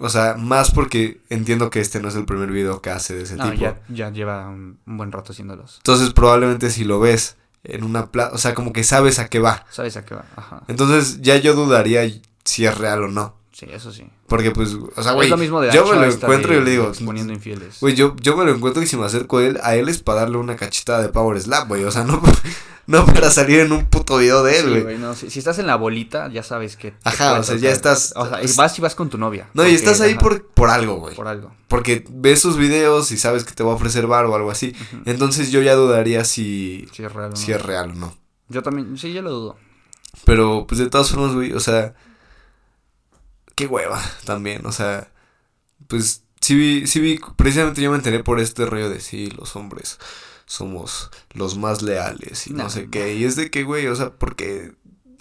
o sea, más porque entiendo que este no es el primer video que hace de ese No, tipo. ya, ya lleva un, un buen rato haciéndolos. Entonces, probablemente si lo ves en una plaza, o sea, como que sabes a qué va. ¿Sabes a qué va? Ajá. Entonces, ya yo dudaría si es real o no. Sí, eso sí. Porque, pues, o sea, güey, es lo mismo de yo me lo encuentro de y le digo, Exponiendo infieles. Güey, yo, yo me lo encuentro y si me acerco a él, a él es para darle una cachetada de Power Slap, güey. O sea, no, <laughs> no para salir en un puto video de él, güey. no, si, si estás en la bolita, ya sabes que. Ajá, o sea, ya estás- O sea, vas y vas con tu novia. no, y estás ahí ajá, por, por algo, güey. Por algo. Porque ves sus videos y sabes que te va a ofrecer bar o algo así. Entonces yo ya dudaría si, Si es real o no. si es real o no. Yo también, sí, yo lo dudo. Pero, pues de todas formas, güey, o sea. Qué hueva también, o sea. Pues sí vi, sí vi, precisamente yo me enteré por este rollo de sí, los hombres somos los más leales y no, No, sé qué. Y es de que, güey, o sea, porque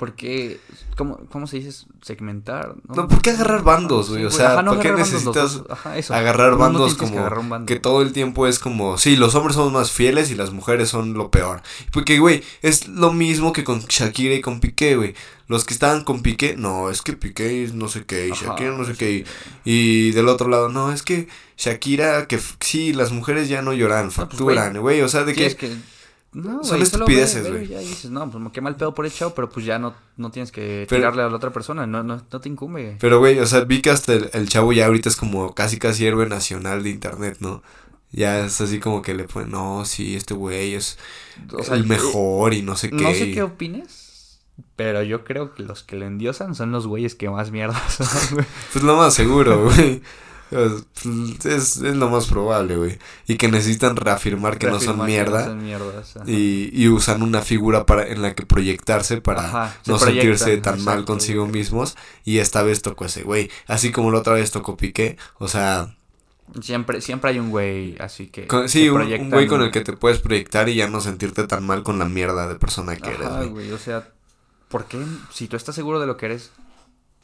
Porque, ¿cómo, cómo se dice? Segmentar. No, ¿por qué agarrar bandos, güey? O sea, Ajá, no ¿para qué bandos necesitas dos. Ajá, eso. agarrar No, no bandos que como agarrar un bando. que todo el tiempo es como, sí, los hombres somos más fieles y las mujeres son lo peor. Porque, güey, es lo mismo que con Shakira y con Piqué, güey. Los que estaban con Piqué, no, es que Piqué es no sé qué, y Ajá, Shakira no sé qué. Y del otro lado, no, es que Shakira, que sí, las mujeres ya no lloran, pues, facturan, güey. O sea, de que... que... No, Son estupideces, güey. Ya dices, no, pues qué mal pedo por el chavo, pero pues ya no, no tienes que Pero- tirarle a la otra persona, no, no, no te incumbe. Pero, güey, o sea, vi que hasta el, el chavo ya ahorita es como casi casi héroe nacional de internet, ¿no? Ya es así como que le ponen, no, sí, este güey es O sea, el mejor y no sé qué. No sé qué opines, pero yo creo que los que lo endiosan son los güeyes que más mierda <laughs> son, güey. Pues lo más seguro, güey. Es, es, lo más probable, güey. Y que necesitan reafirmar que no son mierda. no son mierdas, ajá. Y, y usan una figura para en la que proyectarse para Ajá, se no sentirse tan mal consigo güey. mismos. Y esta vez tocó ese güey. Así como la otra vez tocó Piqué. O sea, Siempre, siempre hay un güey así que. con- sí, un, güey con el que te puedes proyectar y ya no sentirte tan mal con la mierda de persona que eres, Ajá, güey. güey, o sea, ¿por qué? Si tú estás seguro de lo que eres,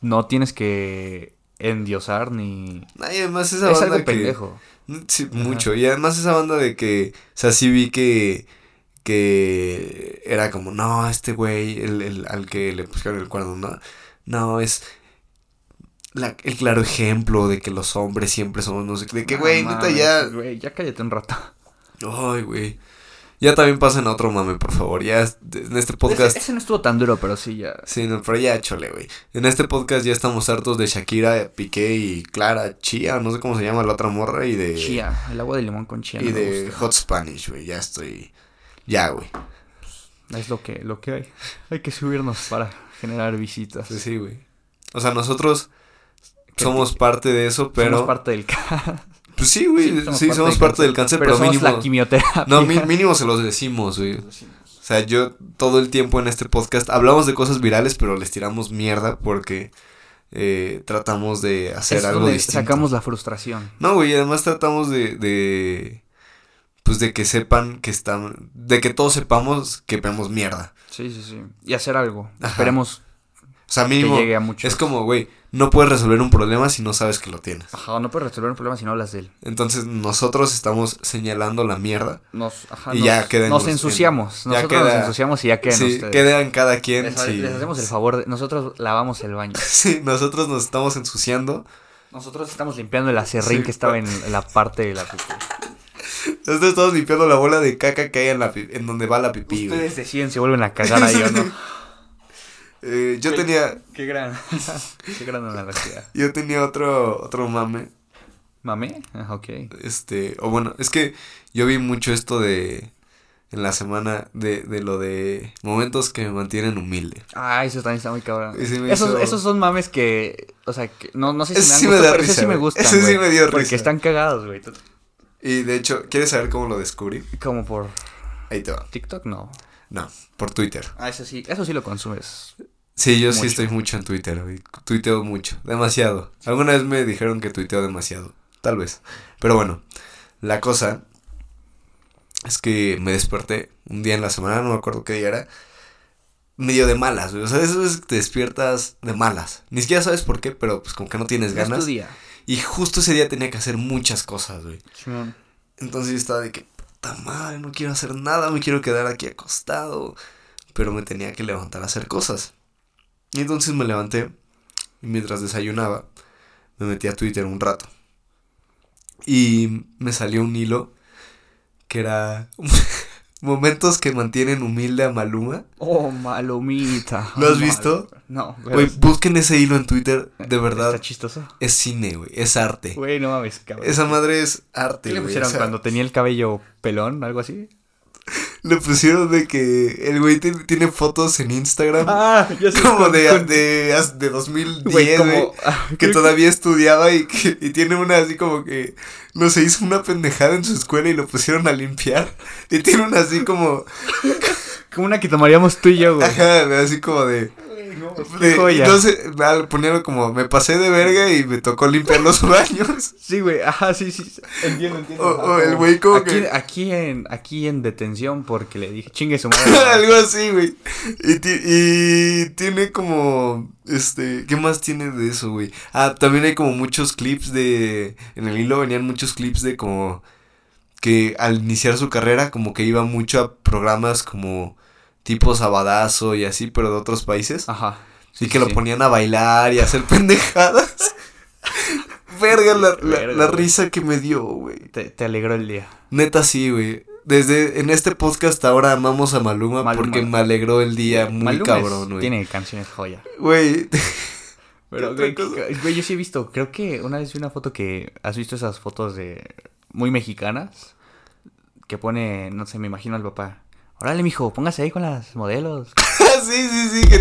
no tienes que endiosar ni... Además esa Es banda algo que- pendejo. Sí, mucho. Y además esa banda de que, o sea, sí vi que, que era como, no, este güey, el, el, al que le pusieron el cuerno, no, no, es la- el claro ejemplo de que los hombres siempre somos, no sé, de que, güey, neta, ya, Güey, ya cállate un rato. ay, güey, ya también pasen a otro mame, por favor, ya en este podcast, Ese, ese no estuvo tan duro, pero sí ya... sí, no, pero ya chole, güey, en este podcast ya estamos hartos de Shakira, Piqué y Clara, Chía, no sé cómo se llama la otra morra, y de... Chía, el agua de limón con chía. Y no de gusta. Hot Spanish, güey, ya estoy. Ya, güey. Es lo que, lo que hay. Hay que subirnos para generar visitas. Sí, sí, güey. O sea, nosotros somos parte de eso, pero. Somos parte del. Pues sí, güey. Sí, somos, parte del cáncer, pero, somos mínimo. la quimioterapia. No, mínimo se los decimos, güey. O sea, yo todo el tiempo en este podcast hablamos de cosas virales, pero les tiramos mierda porque eh, tratamos de hacer es algo donde distinto. sacamos la frustración. No, güey, además tratamos de, de. Pues de que sepan que están. De que todos sepamos que vemos mierda. Sí, sí, sí. Y hacer algo. Ajá. Esperemos O sea, que mínimo. llegue a muchos. Es como, güey, no puedes resolver un problema si no sabes que lo tienes. Ajá, no puedes resolver un problema si no hablas de él. Entonces nosotros estamos señalando la mierda. Nos, ajá, Y nos, ya nos ensuciamos. Nosotros nos ensuciamos y ya quedan sí, ustedes. queda en cada quien. les, sí. les hacemos el favor. De, nosotros lavamos el baño. <laughs> Sí, nosotros nos estamos ensuciando. Nosotros estamos limpiando el acerrín Sí. que estaba en, en la parte de la pipí. Nosotros estamos limpiando la bola de caca que hay en, la, en donde va la pipí. Ustedes deciden si vuelven a cagar ahí o no. <laughs> Eh, yo tenía, Qué gran. <laughs> Qué gran analogía. yo tenía otro, otro mame. ¿Mame? Ah, ok. Este, o bueno, es que yo vi mucho esto de, en la semana, de, de lo de momentos que me mantienen humilde. Ah, eso también está muy cabrón. Esos, hizo- esos son mames que, o sea, que no, no sé si Ese me sí me da pero risa, ese sí me gustan, Ese sí me dio Porque risa. están cagados, güey. Y de hecho, ¿quieres saber cómo lo descubrí? Como por Ahí te va. TikTok, no. No, por Twitter. Ah, eso sí, eso sí lo consumes. Sí, yo sí estoy mucho en Twitter. Tuiteo mucho, demasiado. Alguna vez me dijeron que tuiteo demasiado, tal vez. Pero bueno, la cosa es que me desperté un día en la semana, no me acuerdo qué día era, medio de malas, güey. O sea, eso es que te despiertas de malas. Ni siquiera sabes por qué, pero pues como que no tienes ganas. día. Y justo ese día tenía que hacer muchas cosas, güey. Entonces yo estaba de que, puta madre, no quiero hacer nada, me quiero quedar aquí acostado. Pero me tenía que levantar a hacer cosas. Y entonces me levanté y mientras desayunaba me metí a Twitter un rato. Y me salió un hilo que era <laughs> momentos que mantienen humilde a Maluma. Oh, malomita. ¿Lo has visto? No, Güey, es- busquen ese hilo en Twitter, de verdad. Está chistoso. Es cine, güey, es arte. Güey, no mames, cabrón. Esa madre es arte, ¿Qué le pusieron o sea, cuando tenía el cabello pelón, algo así? Le pusieron de que el güey ti- tiene fotos en Instagram. Ah, ya sé. como con- de, con- de, de 2010, Güey, como... ah, Que todavía estudiaba y, que, y tiene una así como que, no sé, hizo una pendejada en su escuela y lo pusieron a limpiar. Y tiene una así como, <laughs> Como una que tomaríamos tú y yo, güey. ajá, así como de, Güey, no, qué de joya. no sé, al ponerlo como, me pasé de verga y me tocó limpiar los <laughs> baños. Sí, güey, ajá, sí, sí, entiendo, entiendo. O- Ajá, o el güey como aquí, que- Aquí en, aquí en detención porque le dije, chingue su madre. <laughs> Algo así, güey. Y, y tiene como, este, ¿qué más tiene de eso, güey? Ah, también hay como muchos clips de, en el hilo venían muchos clips de como, que al iniciar su carrera como que iba mucho a programas como tipo Sabadazo y así, pero de otros países. Ajá. y que lo ponían a bailar y a hacer <laughs> pendejadas. <laughs> Verga la, la- risa que me dio, güey. Te, te alegró el día. Neta sí, güey. Desde en este podcast ahora amamos a Maluma, Maluma. porque me alegró el día muy Maluma cabrón, güey. Tiene canciones joya. Güey, <laughs> Pero, ¿Qué güey, güey, yo sí he visto, creo que una vez vi una foto que, ¿has visto esas fotos de muy mexicanas? Que pone, no sé, me imagino al papá. Órale, mijo, póngase ahí con las modelos. <laughs> sí, sí, sí. Que,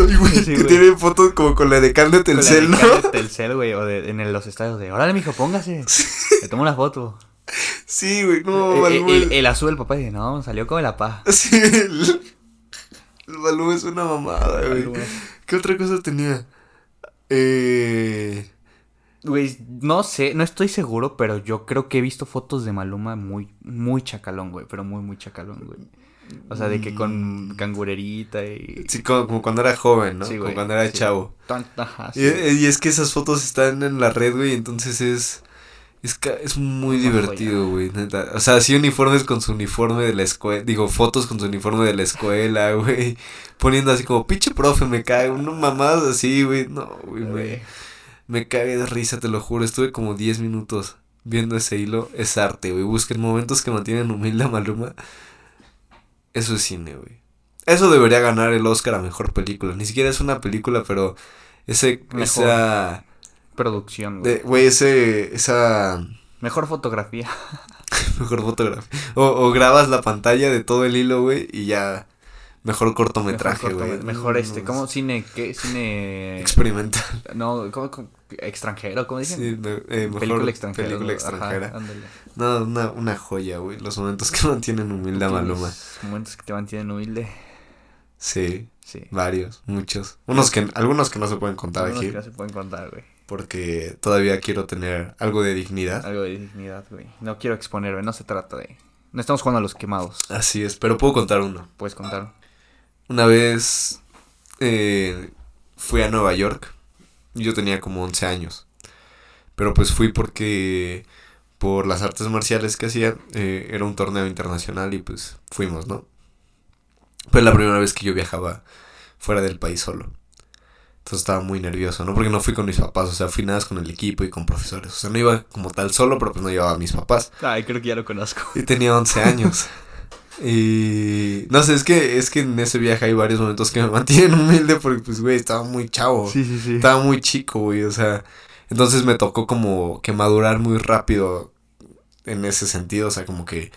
Ay, güey, Sí, que güey. tiene fotos como con la de Cal de Con la Telcel, de ¿no? Telcel, güey, o de, en el- los estadios de, órale, mijo, póngase. <laughs> Le tomo una foto. Sí, güey, no, Maluma. el, el azul del papá dice, no, salió como la pa. Sí, el, el Maluma es una mamada, güey. ¿Qué otra cosa tenía? Eh... Güey, no sé, no estoy seguro, pero yo creo que he visto fotos de Maluma muy, muy chacalón, güey, pero muy, muy chacalón, güey. O sea, de que con cangurerita y... Sí, como, como cuando era joven, ¿no? Sí, como güey, cuando era sí. chavo. Ajá, Y, sí. y es que esas fotos están en la red, güey, entonces es... Es, es muy divertido, güey, neta. O sea, así uniformes con su uniforme de la escuela. Digo, fotos con su uniforme de la escuela, <laughs> güey. Poniendo así como, pinche profe, me cae. Unas mamadas así, güey. No, güey, me, me cagué de risa, te lo juro. Estuve como 10 minutos viendo ese hilo. Es arte, güey. Busquen momentos que mantienen humilde a Maluma. Eso es cine, güey. Eso debería ganar el Oscar a mejor película. Ni siquiera es una película, pero ese, Mejor. esa, Producción, güey. de- güey, ese, esa Mejor fotografía. <laughs> mejor fotografía. O, o grabas la pantalla de todo el hilo, güey, y ya mejor cortometraje, mejor, güey. mejor este, No, ¿cómo cine? ¿Qué? Cine... Experimental. No, ¿cómo, cómo- extranjero? ¿Cómo dicen? Sí, eh, mejor película extranjera. película Ajá, extranjera. ándale. No, una, una joya, güey. Los momentos que <laughs> mantienen humilde a Maluma. Momentos que te mantienen humilde. Sí, Sí. varios, muchos. Unos que, algunos que no se pueden contar Algunos aquí. que no se pueden contar, güey. Porque todavía quiero tener algo de dignidad. Algo de dignidad, güey. No quiero exponerme, no se trata de... No estamos jugando a los quemados. Así es, pero puedo contar uno. Puedes contar. Una vez eh, fui a Nueva York. Yo tenía como 11 años. Pero pues fui porque por las artes marciales que hacía eh, era un torneo internacional y pues fuimos, ¿no? Fue la primera vez que yo viajaba fuera del país solo. Entonces estaba muy nervioso, ¿no? Porque no fui con mis papás, o sea, fui nada más con el equipo y con profesores. O sea, no iba como tal solo, pero pues no llevaba a mis papás. Ay, creo que ya lo conozco. Y tenía 11 años. <laughs> Y no sé, es que es que en ese viaje hay varios momentos que me <laughs> mantienen humilde porque pues güey, estaba muy chavo. Sí, sí, sí. Estaba muy chico, güey, o sea, entonces me tocó como que madurar muy rápido en ese sentido, o sea, como que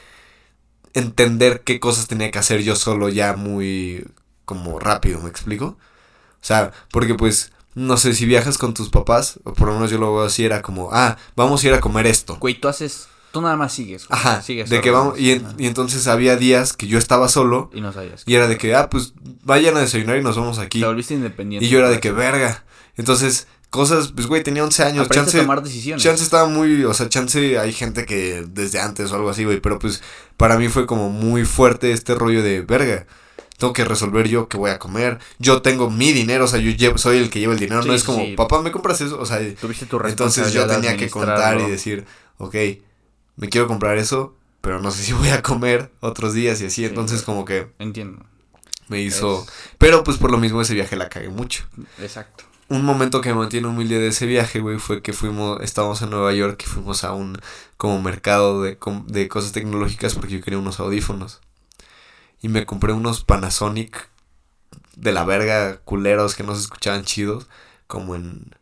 entender qué cosas tenía que hacer yo solo ya muy como rápido, ¿me explico? O sea, porque pues no sé si viajas con tus papás, o por lo menos yo lo veo así era como, ah, vamos a ir a comer esto. Güey, tú haces... Tú nada más sigues. güey, Ajá, sigues de que vamos, y, en- y entonces había días que yo estaba solo y no sabías. y era de que, ah, pues vayan a desayunar y nos vamos aquí. Te volviste independiente. Y yo era de que, verga. Entonces, cosas, pues güey, tenía 11 años, chance, a tomar decisiones. chance estaba muy, o sea, chance hay gente que desde antes o algo así, güey, pero pues para mí fue como muy fuerte este rollo de, verga. Tengo que resolver yo qué voy a comer. Yo tengo mi dinero, o sea, yo llevo- soy el que lleva el dinero. Sí, no es como, sí. papá, ¿me compras eso? O sea, Tuviste tu entonces yo tenía que contar y decir, ok, me quiero comprar eso, pero no sé si voy a comer otros días y así. Sí, Entonces como que Entiendo. me hizo... Es- Pero pues por lo mismo ese viaje la cagué mucho. Exacto. Un momento que me mantiene humilde de ese viaje, güey, fue que fuimos, estábamos en Nueva York y fuimos a un como mercado de, de cosas tecnológicas porque yo quería unos audífonos. Y me compré unos Panasonic de la verga culeros que no se escuchaban chidos, como en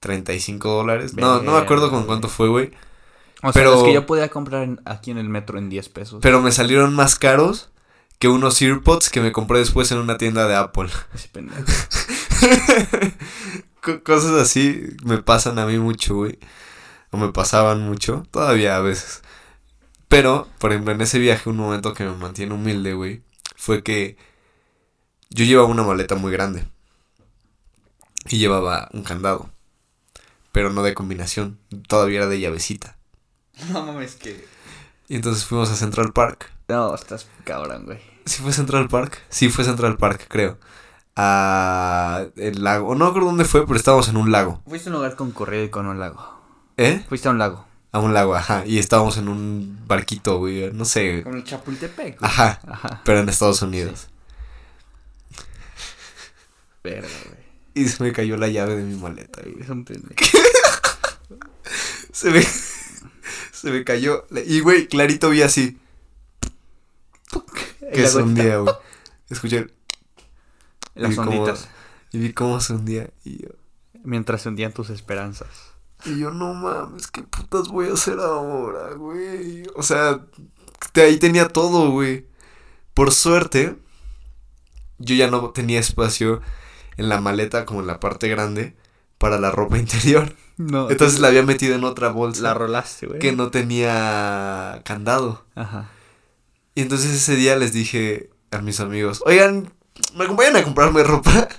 35 dólares. No, no me acuerdo con cuánto fue, güey. O sea, Pero- los que yo podía comprar en- aquí en el metro en 10 pesos. Pero me salieron más caros que unos AirPods que me compré después en una tienda de Apple. Ese pendejo. <laughs> Co- Cosas así me pasan a mí mucho, güey. O me pasaban mucho. Todavía a veces. Pero, por ejemplo, en ese viaje, un momento que me mantiene humilde, güey, fue que yo llevaba una maleta muy grande. Y llevaba un candado. Pero no de combinación. Todavía era de llavecita. <laughs> No mames que. Y entonces fuimos a Central Park. No, estás cabrón, güey. ¿Sí fue Central Park? Sí, fue Central Park, creo. A el lago. No me acuerdo dónde fue, pero estábamos en un lago. Fuiste a un lugar concurrido y con un lago. ¿Eh? Fuiste a un lago. A un lago, ajá. Y estábamos en un barquito, güey. No sé. Con el Chapultepec. güey. Ajá. Ajá. Pero en Estados Unidos. Verga, güey. Y se me cayó la llave de mi maleta, güey. Es un pendejo. <laughs> Se me. Se me cayó. Y, güey, clarito vi así. Que hundía, güey. Escuché. Las y onditas. Y vi cómo se hundía. Y yo. Mientras se hundían tus esperanzas. Y yo, no mames, ¿qué putas voy a hacer ahora, güey? O sea, de ahí tenía todo, güey. Por suerte, yo ya no tenía espacio en la maleta como en la parte grande para la ropa <laughs> interior. No. Entonces la había metido en otra bolsa La rolaste, güey. que no tenía candado. Ajá. Y entonces ese día les dije a mis amigos, oigan, ¿me acompañan a comprarme ropa? <laughs>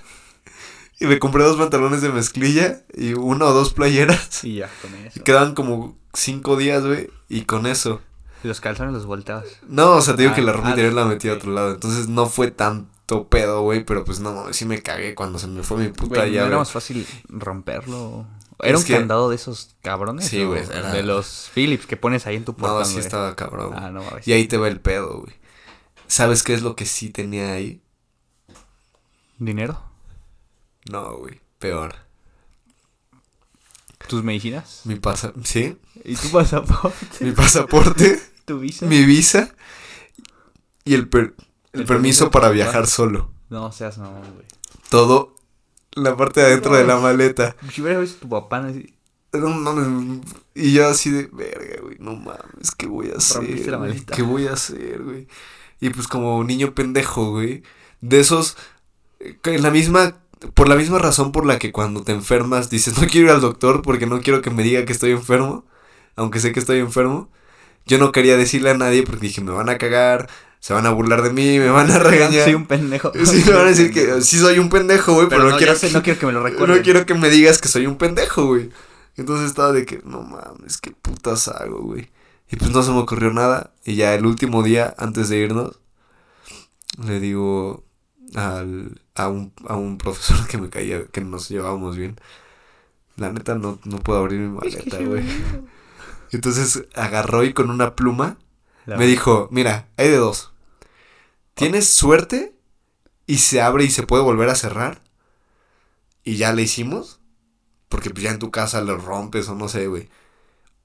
Y me compré dos pantalones de mezclilla y una o dos playeras. Y ya, con eso. Y quedaban como cinco días, güey, y con eso. Y los calzones los volteabas. No, o sea, te digo Ah, que la ropa ah, interior la metí a ok. otro lado. Entonces no fue tanto pedo, güey, pero pues no, sí me cagué cuando se me fue mi puta Güey, ¿no llave. era más fácil romperlo? Era Es un que- candado de esos cabrones. Sí, güey, era- De los Philips que pones ahí en tu portón, No, sí estaba cabrón. Ah, no mames. Y ahí te va el pedo, güey. ¿Sabes qué es lo que sí tenía ahí? ¿Dinero? No, güey, peor. ¿Tus medicinas? Mi pasa... ¿Sí? ¿Y tu pasaporte? <laughs> Mi pasaporte, ¿Tu visa? mi visa y el, per- el, El permiso permiso para viajar solo. No seas no, güey. Todo la parte de adentro de la maleta. Si hubiera visto tu papá, no sé- No mames. Y yo así de, verga, güey, no mames, ¿qué voy a hacer? La maleta. ¿Qué voy a hacer, güey? Y pues como niño pendejo, güey, de esos, eh, en la misma, por la misma razón por la que cuando te enfermas dices, no quiero ir al doctor porque no quiero que me diga que estoy enfermo, aunque sé que estoy enfermo. Yo no quería decirle a nadie porque dije, me van a cagar, se van a burlar de mí, me van a <laughs> regañar. Soy un pendejo. <laughs> Sí, me van a decir <laughs> que sí soy un pendejo, güey, pero, Pero no, no, quiero sé, que- no quiero que me lo recuerden. no quiero que me digas que soy un pendejo, güey. Entonces estaba de que, no mames, qué putas hago, güey. Y pues no se me ocurrió nada. Y ya el último día, antes de irnos, le digo al, a, un, a un profesor que me caía, que nos llevábamos bien. La neta, no, no puedo abrir mi maleta, güey. Entonces agarró y con una pluma La- me dijo, mira, hay de dos. Tienes suerte y se abre y se puede volver a cerrar. Y ya le hicimos. Porque pues ya en tu casa lo rompes o no sé, güey.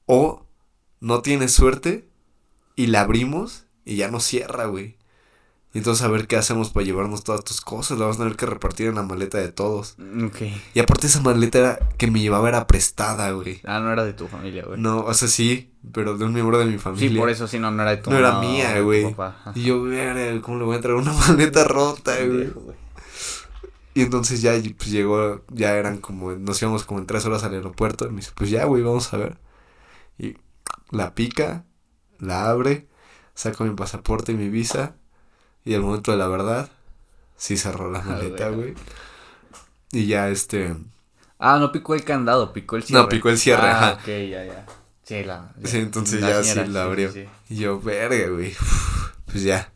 O no tienes suerte y la abrimos y ya no cierra, güey. Y entonces a ver qué hacemos para llevarnos todas tus cosas. La vamos a tener que repartir en la maleta de todos. Ok. Y aparte esa maleta era- que me llevaba era prestada, güey. Ah, no era de tu familia, güey. No, o sea, sí, pero de un miembro de mi familia. sí, por eso sí, no, no era de tu No era mía, güey. Y yo, verga, ¿cómo le voy a entrar una <laughs> maleta rota, güey. Y entonces ya pues, llegó, ya eran como, nos íbamos como en tres horas al aeropuerto. Y me dice, pues ya, güey, vamos a ver. Y la pica, la abre, saco mi pasaporte y mi visa. Y al momento de la verdad, sí cerró la maleta, güey. Y ya este. Ah, no picó el candado, picó el cierre. No, picó el cierre, ah, ajá. ok, ya, ya. Sí, la. Sí, entonces ya sí la abrió. Y yo, verga, güey. <laughs> Pues ya.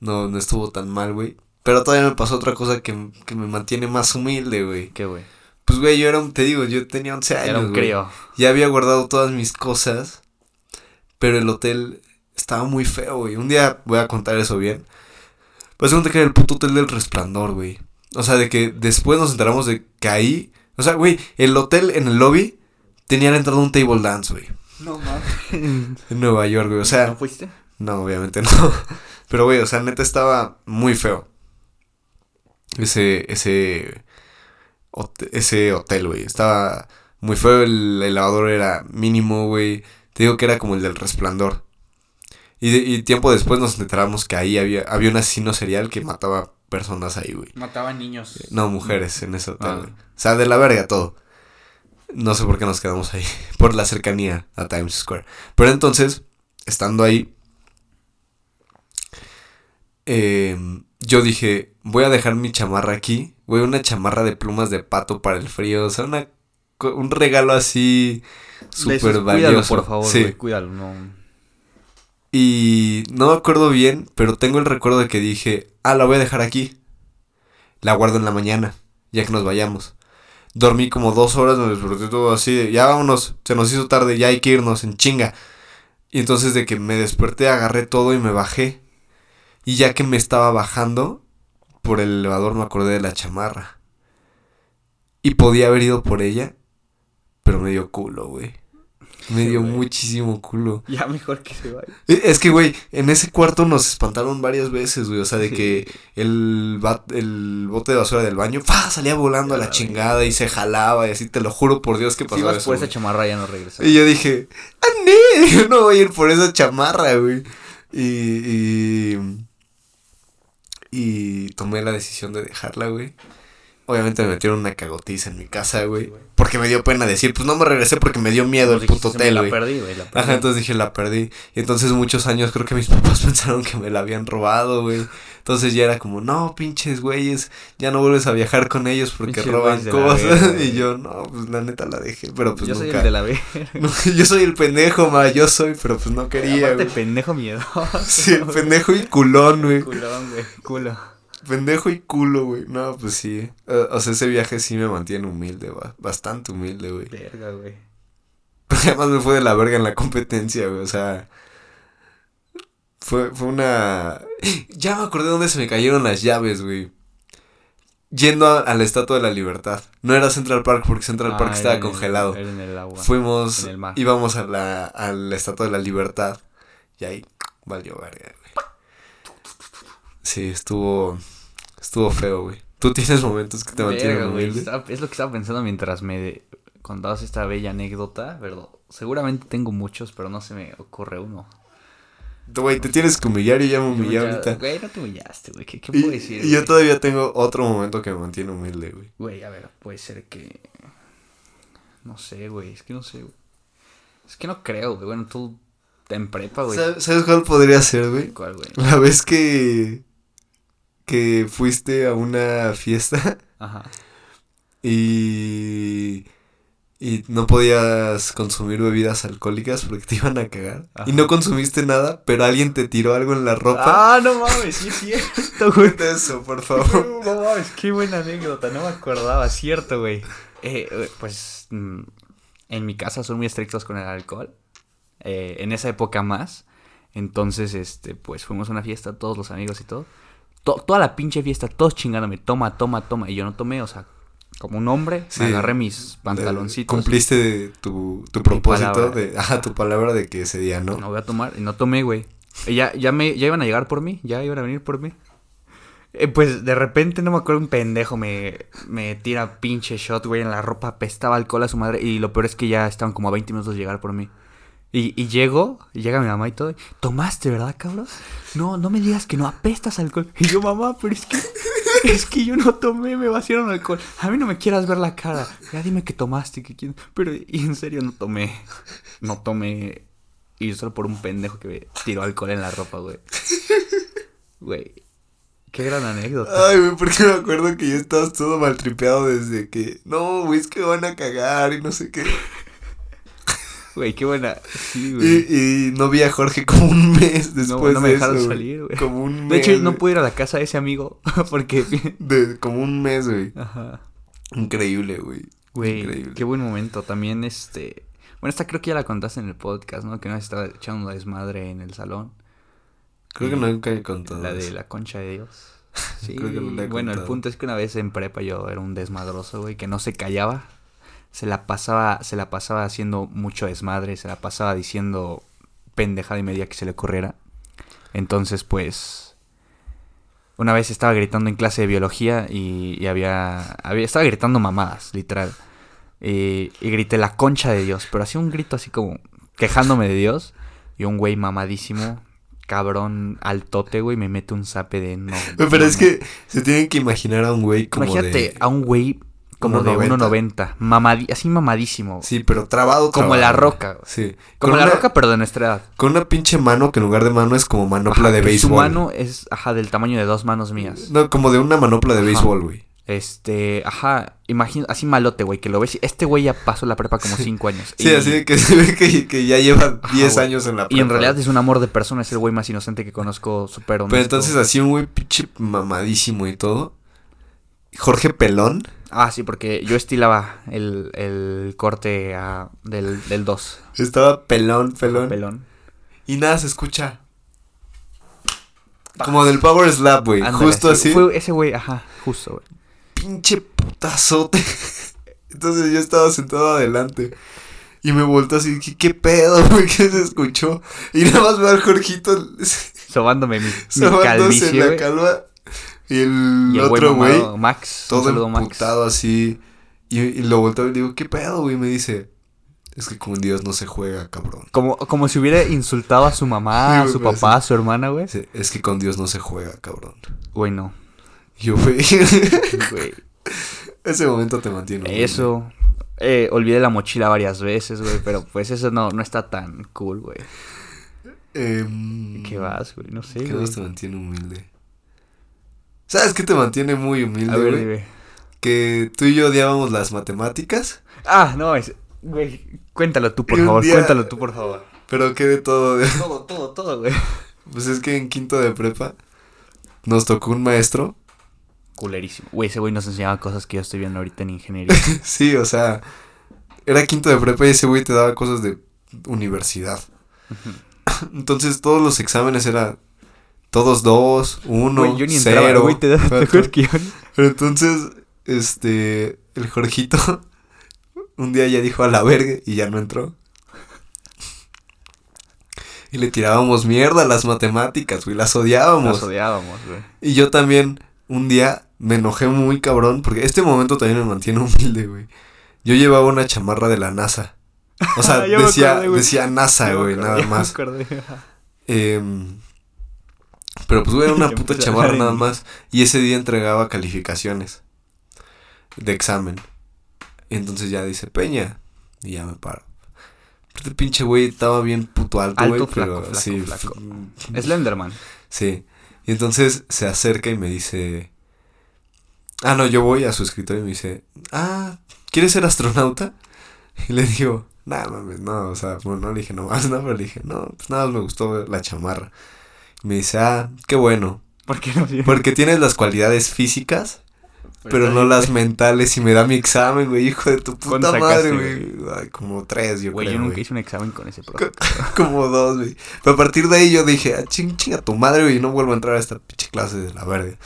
No, no estuvo tan mal, güey. Pero todavía me pasó otra cosa que, que me mantiene más humilde, güey. ¿Qué, güey? Pues, güey, yo era un, te digo, yo tenía 11 años, Era un crío. Ya había guardado todas mis cosas, pero el hotel estaba muy feo, güey. Un día voy a contar eso bien. Pues según que era el puto hotel del resplandor, güey. O sea, de que después nos enteramos de que ahí... O sea, güey, el hotel en el lobby tenía la entrada a un table dance, güey. No mames. En Nueva York, güey. O sea, ¿No fuiste? no, obviamente no. <laughs> Pero, güey, o sea, neta estaba muy feo. Ese, ese, hote- ese hotel, güey. Estaba muy feo. El, el lavador era mínimo, güey. Te digo que era como el del resplandor. Y, de- y tiempo después nos enteramos que ahí había, había un asesino serial que mataba personas ahí, güey. Mataban niños. No, mujeres en ese hotel, Ah. güey. O sea, de la verga todo. No sé por qué nos quedamos ahí. <laughs> Por la cercanía a Times Square. Pero entonces, estando ahí, eh, yo dije, voy a dejar mi chamarra aquí. Güey, una chamarra de plumas de pato para el frío. O sea, una, un regalo así súper Cuídalo, valioso. por favor, Sí. güey. Cuídalo, no. Y no me acuerdo bien, pero tengo el recuerdo de que dije, ah, la voy a dejar aquí. La guardo en la mañana, ya que nos vayamos. Dormí como dos horas, me desperté todo así, ya vámonos, se nos hizo tarde, ya hay que irnos en chinga. Y entonces de que me desperté, agarré todo y me bajé. Y ya que me estaba bajando, por el elevador me acordé de la chamarra. Y podía haber ido por ella, pero me dio culo, güey. Me dio muchísimo culo. Ya mejor que se vaya. Eh, Es que, güey, en ese cuarto nos espantaron varias veces, güey. O sea, de Sí. que el, el bote de basura del baño ¡fa! salía volando a la chingada y se jalaba y así, te lo juro por Dios que Si pasó vas eso, por esa chamarra ya no regresas. Y yo dije, ¡ah, <laughs> nee! Yo no voy a ir por esa chamarra, güey. Y, y, y tomé la decisión de dejarla, güey. Obviamente me metieron una cagotiza en mi casa, güey. Sí, güey. Porque me dio pena decir, pues no me regresé porque me dio miedo el puto "Se me hotel, La güey. perdí, güey. La perdí. Ajá, entonces dije, la perdí. Y entonces muchos años creo que mis <laughs> papás pensaron que me la habían robado, güey. Entonces ya era como, no, pinches güeyes, ya no vuelves a viajar con ellos porque roban cosas. <laughs> y güey. yo, no, pues la neta la dejé, pero pues Yo soy nunca. el de la B. <laughs> No, yo soy el pendejo, ma, yo soy, pero pues no quería, güey. pendejo miedoso. Sí, pendejo y culón, güey. Culón, güey. Culo. Pendejo y culo, güey. No, pues sí. Eh, O sea, ese viaje sí me mantiene humilde, ba- bastante humilde, güey. Verga, güey. Porque además me fue de la verga en la competencia, güey. O sea. Fue, fue una. Ya me acordé dónde se me cayeron las llaves, güey. Yendo a, a la Estatua de la Libertad. No era Central Park porque Central Ah, Park era estaba el- congelado. Era en el agua. Fuimos. en el mar. Íbamos a la, a la Estatua de la Libertad. Y ahí valió verga, güey. Sí, estuvo. Estuvo feo, güey. Tú tienes momentos que te mantienen humilde. Es lo que estaba pensando mientras me contabas esta bella anécdota, ¿verdad? Seguramente tengo muchos, pero no se me ocurre uno. Güey, te tienes que humillar y ya me humillé ahorita. Güey, no te humillaste, güey. ¿Qué, qué puedo decir? y yo todavía tengo otro momento que me mantiene humilde, güey. Güey, a ver, puede ser que. No sé, güey. Es que no sé, güey. Es que no creo, güey. Bueno, tú en prepa, güey. ¿Sabes sabes cuál podría ser, güey? ¿Cuál, güey? La vez que. Que fuiste a una fiesta <laughs> Ajá. y. y no podías consumir bebidas alcohólicas porque te iban a cagar. Ajá. Y no consumiste nada, pero alguien te tiró algo en la ropa. Ah, no mames, sí es cierto, güey. Eso, por favor. <laughs> No mames, qué buena anécdota, no me acordaba, cierto, güey. Eh, eh, pues mm, en mi casa son muy estrictos con el alcohol. Eh, en esa época más. Entonces, este, pues fuimos a una fiesta, todos los amigos y todo. To- toda la pinche fiesta, todos chingándome, toma, toma, toma. Y yo no tomé, o sea, como un hombre, Sí. me agarré mis pantaloncitos. Cumpliste tu, tu propósito de. <laughs> Ajá, tu palabra de que ese día no. No voy a tomar, y no tomé, güey. Ya, ya, me, ya iban a llegar por mí, ya iban a venir por mí. Eh, pues de repente, no me acuerdo, un pendejo me, me tira pinche shot, güey, en la ropa, apestaba alcohol a su madre. Y lo peor es que ya estaban como a 20 minutos de llegar por mí. Y, y llego, y llega mi mamá y todo. ¿Tomaste, verdad, cabrón? No, no me digas que no apestas alcohol. Y yo, mamá, pero es que, es que yo no tomé, me vaciaron alcohol. A mí no me quieras ver la cara. Ya dime que tomaste, que quién. Pero, y en serio, no tomé. No tomé Y yo solo por un pendejo que me tiró alcohol en la ropa, güey. Güey. Qué gran anécdota. Ay, güey, porque me acuerdo que ya estabas todo maltripeado desde que. No, güey, es que van a cagar y no sé qué. Güey, qué buena. Sí, güey. Y, y no vi a Jorge <laughs> como un mes después no, no me de dejaron eso, güey. salir, güey. Como un mes. De hecho, no pude ir a la casa de ese amigo <laughs> porque... <laughs> De, como un mes, güey. Ajá. Increíble, güey. Güey, Increíble. qué buen momento. También, este... Bueno, esta creo que ya la contaste en el podcast, ¿no? Que nos estaba echando una desmadre en el salón. Creo que nunca he contado. La de eso. la concha de Dios. Sí, Creo que no la he bueno, el punto es que una vez en prepa yo era un desmadroso, güey, que no se callaba. Se la pasaba, se la pasaba haciendo mucho desmadre, se la pasaba diciendo pendejada y media que se le ocurriera. Entonces, pues, una vez estaba gritando en clase de biología y, y había, había, estaba gritando mamadas, literal. Y, y grité la concha de Dios, pero hacía un grito así como quejándome de Dios. Y un güey mamadísimo, cabrón, altote, güey, me mete un zape de no. Pero no, es no. que se tienen que imaginar a un güey como Imagínate de... a un güey como de 1.90. 1.90, mamadi así mamadísimo. Sí, pero trabado, Como trabado, la roca. Sí. como la roca, pero de nuestra edad. Con una pinche mano que en lugar de mano es como manopla Ajá, de béisbol. Su mano es, ajá, del tamaño de dos manos mías. No, como de una manopla de Ajá. béisbol, güey. Este, ajá, imagino, así malote, güey, que lo ves. Este güey ya pasó la prepa como cinco años. Sí, y, así de que <laughs> se ve que, que ya lleva Ajá, 10 güey. años en la Y en prepa, realidad es un amor de persona, es el güey más inocente que conozco, súper honesto. Pero entonces así un güey pinche mamadísimo y todo. Jorge Pelón. Ah, sí, porque yo estilaba el, el corte del, del 2. Estaba pelón, pelón. Pelón. Y nada se escucha. Como del Power Slap, güey. Justo sí, así. Fue ese güey, ajá, justo, güey. Pinche putazote. <laughs> Entonces yo estaba sentado adelante. Y me volteó así, ¿qué, qué pedo, <laughs> güey? ¿Qué se escuchó? Y nada más veo al Jorgito <laughs> Sobándome mi, mi sobándose calvicie, en la calva. Y el, Y el otro güey, Max. todo emputado así. Y, y lo volteo y digo, ¿qué pedo, güey? Y me dice, es que con Dios no se juega, cabrón. Como, como si hubiera insultado a su mamá, a su papá, a su hermana, güey. Es que con Dios no se juega, cabrón. Güey, no. Yo, güey, Güey. <laughs> ese momento te mantiene. humilde. Eso. Eh, olvidé la mochila varias veces, güey. Pero pues eso no, no está tan cool, güey. Em, ¿Qué vas, güey? No sé, ¿Qué más te mantiene humilde? ¿Sabes qué te mantiene muy humilde, A ver, güey? dime. Que tú y yo odiábamos las matemáticas, Ah, no, es. Güey, cuéntalo tú, por Y favor. día- Cuéntalo tú, por favor. pero que de todo. <laughs> Todo, todo, todo, güey. Pues es que en quinto de prepa nos tocó un maestro. Culerísimo. Güey, ese güey nos enseñaba cosas que yo estoy viendo ahorita en ingeniería. <laughs> Sí, o sea, era quinto de prepa y ese güey te daba cosas de universidad. <coughs> Entonces todos los exámenes eran todos dos, uno, Güey, yo ni cero. entraba, güey. ¿Te das ¿te cuatro. acuerdas que yo ni- Pero entonces, este, el Jorgito <laughs> un día ya dijo a la verga y ya no entró. Y le tirábamos mierda a las matemáticas, güey, las odiábamos. Nos odiábamos, güey. Y yo también un día me enojé muy cabrón, porque este momento también me mantiene humilde, güey. Yo llevaba una chamarra de la NASA. O sea, <laughs> decía, acordé, decía NASA, güey, acordé, nada me más. Pero pues, güey, era una <laughs> puta chamarra nada más. Y ese día entregaba calificaciones de examen. Y entonces ya dice Peña. Y ya me paro. Este pinche güey estaba bien puto alto, güey. pero flaco, sí, flaco. f- Slenderman. Sí. Y entonces se acerca y me dice. Ah, no, yo voy a su escritorio y me dice. Ah, ¿quieres ser astronauta? <laughs> Y le digo, nah, mames, no, o sea, bueno, no le dije nomás, <laughs> no, pero le dije, no, pues nada más me gustó la chamarra. Me dice, ah, qué bueno, ¿Por qué no? porque tienes las cualidades físicas, Pues pero no las mentales. Y me da mi examen, güey, hijo de tu ¿Cuánto puta madre, güey. Ay, como tres, yo Güey, yo creo, nunca güey. hice un examen con ese profe. <laughs> Como dos, güey. Pero a partir de ahí yo dije, ah, ching, chinga tu madre, güey, y no vuelvo a entrar a esta pinche clase de la verga.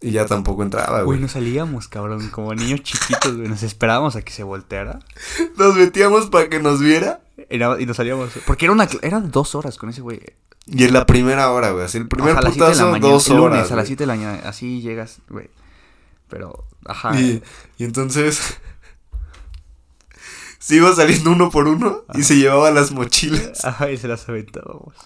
Y ya tampoco entraba, Güey, güey. nos salíamos, cabrón, como niños chiquitos, güey. Nos esperábamos a que se volteara. Nos metíamos para que nos viera. Y, nos salíamos. Porque era una eran dos horas con ese güey. Y en la primera hora, güey. Así el primer Ajá, de la putazo, mañana. dos el lunes horas. a las güey. 7 de la mañana. Así llegas, güey. Pero, ajá. Y, y entonces. <laughs> se iba saliendo uno por uno y se llevaba las mochilas. <laughs> Ajá, y se las aventábamos. <laughs>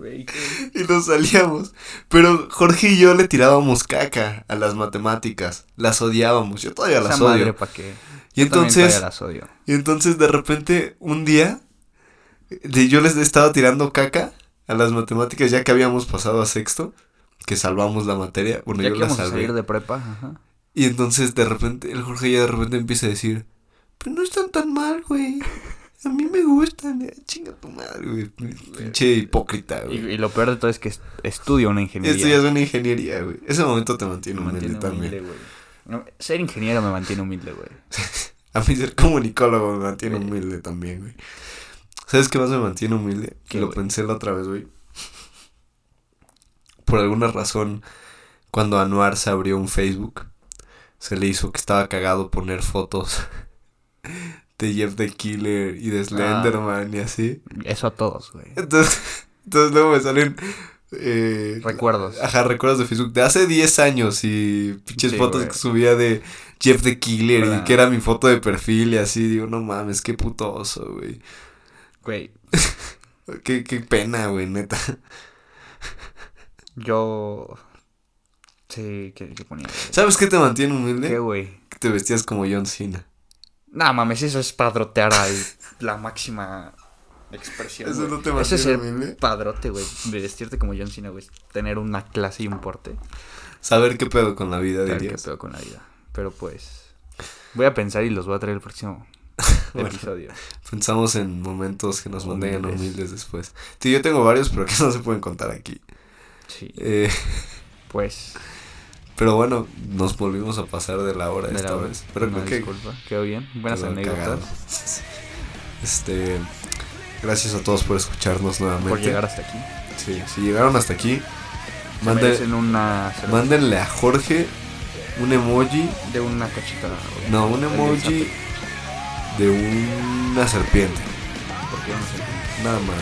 Y nos salíamos. Pero Jorge y yo le tirábamos caca a las matemáticas. Las odiábamos. Yo todavía Esa las madre, odio. ¿pa' qué? Y Yo entonces. todavía las odio. Y entonces de repente, un día, de- yo les estaba tirando caca a las matemáticas ya que habíamos pasado a sexto, que salvamos la materia. Bueno, ya yo que la íbamos a salvé. salir de prepa, ajá. Y entonces de repente, el Jorge ya de repente empieza a decir, pero no están tan mal, güey. A mí me gustan, eh, chinga tu madre, güey. Pinche hipócrita, Y, güey. y lo peor de todo es que est- estudio una ingeniería. Esto ya es una ingeniería, güey. Ese momento te mantiene Me humilde mantiene también. humilde, güey. No, ser ingeniero me mantiene humilde, güey. <laughs> A mí ser comunicólogo me mantiene humilde también, güey. ¿Sabes qué más me mantiene humilde? ¿Qué, Lo pensé la otra vez, güey. Por alguna razón, cuando Anuar se abrió un Facebook, se le hizo que estaba cagado poner fotos <laughs> de Jeff the Killer y Ah. de Slenderman y así. Eso a todos, güey. Entonces, <laughs> entonces luego me salen... eh, Recuerdos. Ajá, recuerdos de Facebook de hace 10 años y pinches Sí, fotos que subía de Jeff the Killer y que era mi foto de perfil y así. Digo, no mames, qué puto oso, güey. Güey, <laughs> Qué, qué pena, güey, neta. yo... Sí, ¿qué, qué ponía? ¿Sabes qué te mantiene humilde? ¿Qué, güey? Que te vestías como John Cena. Nah, mames, eso es padrotear a la máxima expresión. Eso güey. no te Eso es mantiene humilde. padrote, güey. De vestirte como John Cena, güey. Tener una clase y un porte. Saber qué pedo con la vida, Ver qué pedo con la vida. Pero pues. Voy a pensar y los voy a traer el próximo <laughs> Bueno. episodio. Pensamos en momentos que nos mantengan Humildes. después. Sí, yo tengo varios, pero que no se pueden contar aquí. Sí. Eh, Pues. pero bueno, nos volvimos a pasar de la hora de esta la vez. Pero una creo que disculpa. Quedó bien. Buenas anécdotas. Este, gracias a todos por escucharnos nuevamente. Por llegar hasta aquí. Sí, si llegaron hasta aquí, Se mande- merecen una mándenle a Jorge un emoji, de una cachita. güey. no, un emoji de una serpiente. sapo, porque no sé. Nada más.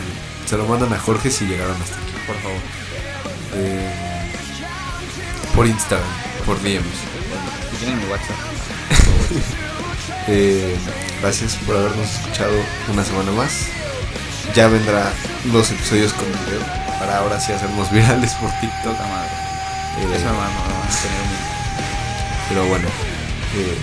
Se lo mandan a Jorge si llegaron hasta aquí. Por favor. Eh, por Instagram, por DMs. Si tienen mi WhatsApp. Eh, gracias por habernos escuchado una semana más. Ya vendrá los episodios con video para ahora sí hacernos virales por TikTok. Madre. Eh, Eso me va a humilde. pero bueno, eh,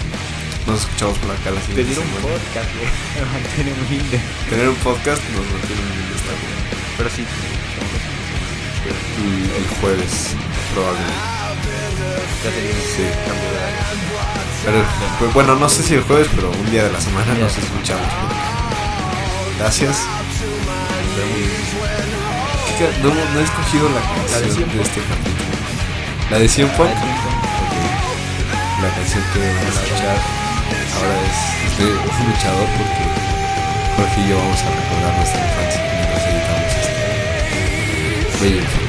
nos escuchamos por acá la siguiente Pedir un semana. podcast, güey. <laughs> Me mantiene humilde. Tener un podcast nos mantiene humildes también. Pero sí. Y el jueves, probablemente. Ya tenemos Sí. cambio de horario. Pero, pues, bueno, no sé si el jueves, pero un día de la semana nos la escuchamos. Gracias. No, no he escogido la La canción Cien de este capítulo. La de 100 Punk. Ok. La canción que vamos a escuchar ahora es un luchador porque Jorge y yo vamos a recordar nuestra infancia mientras editamos este bello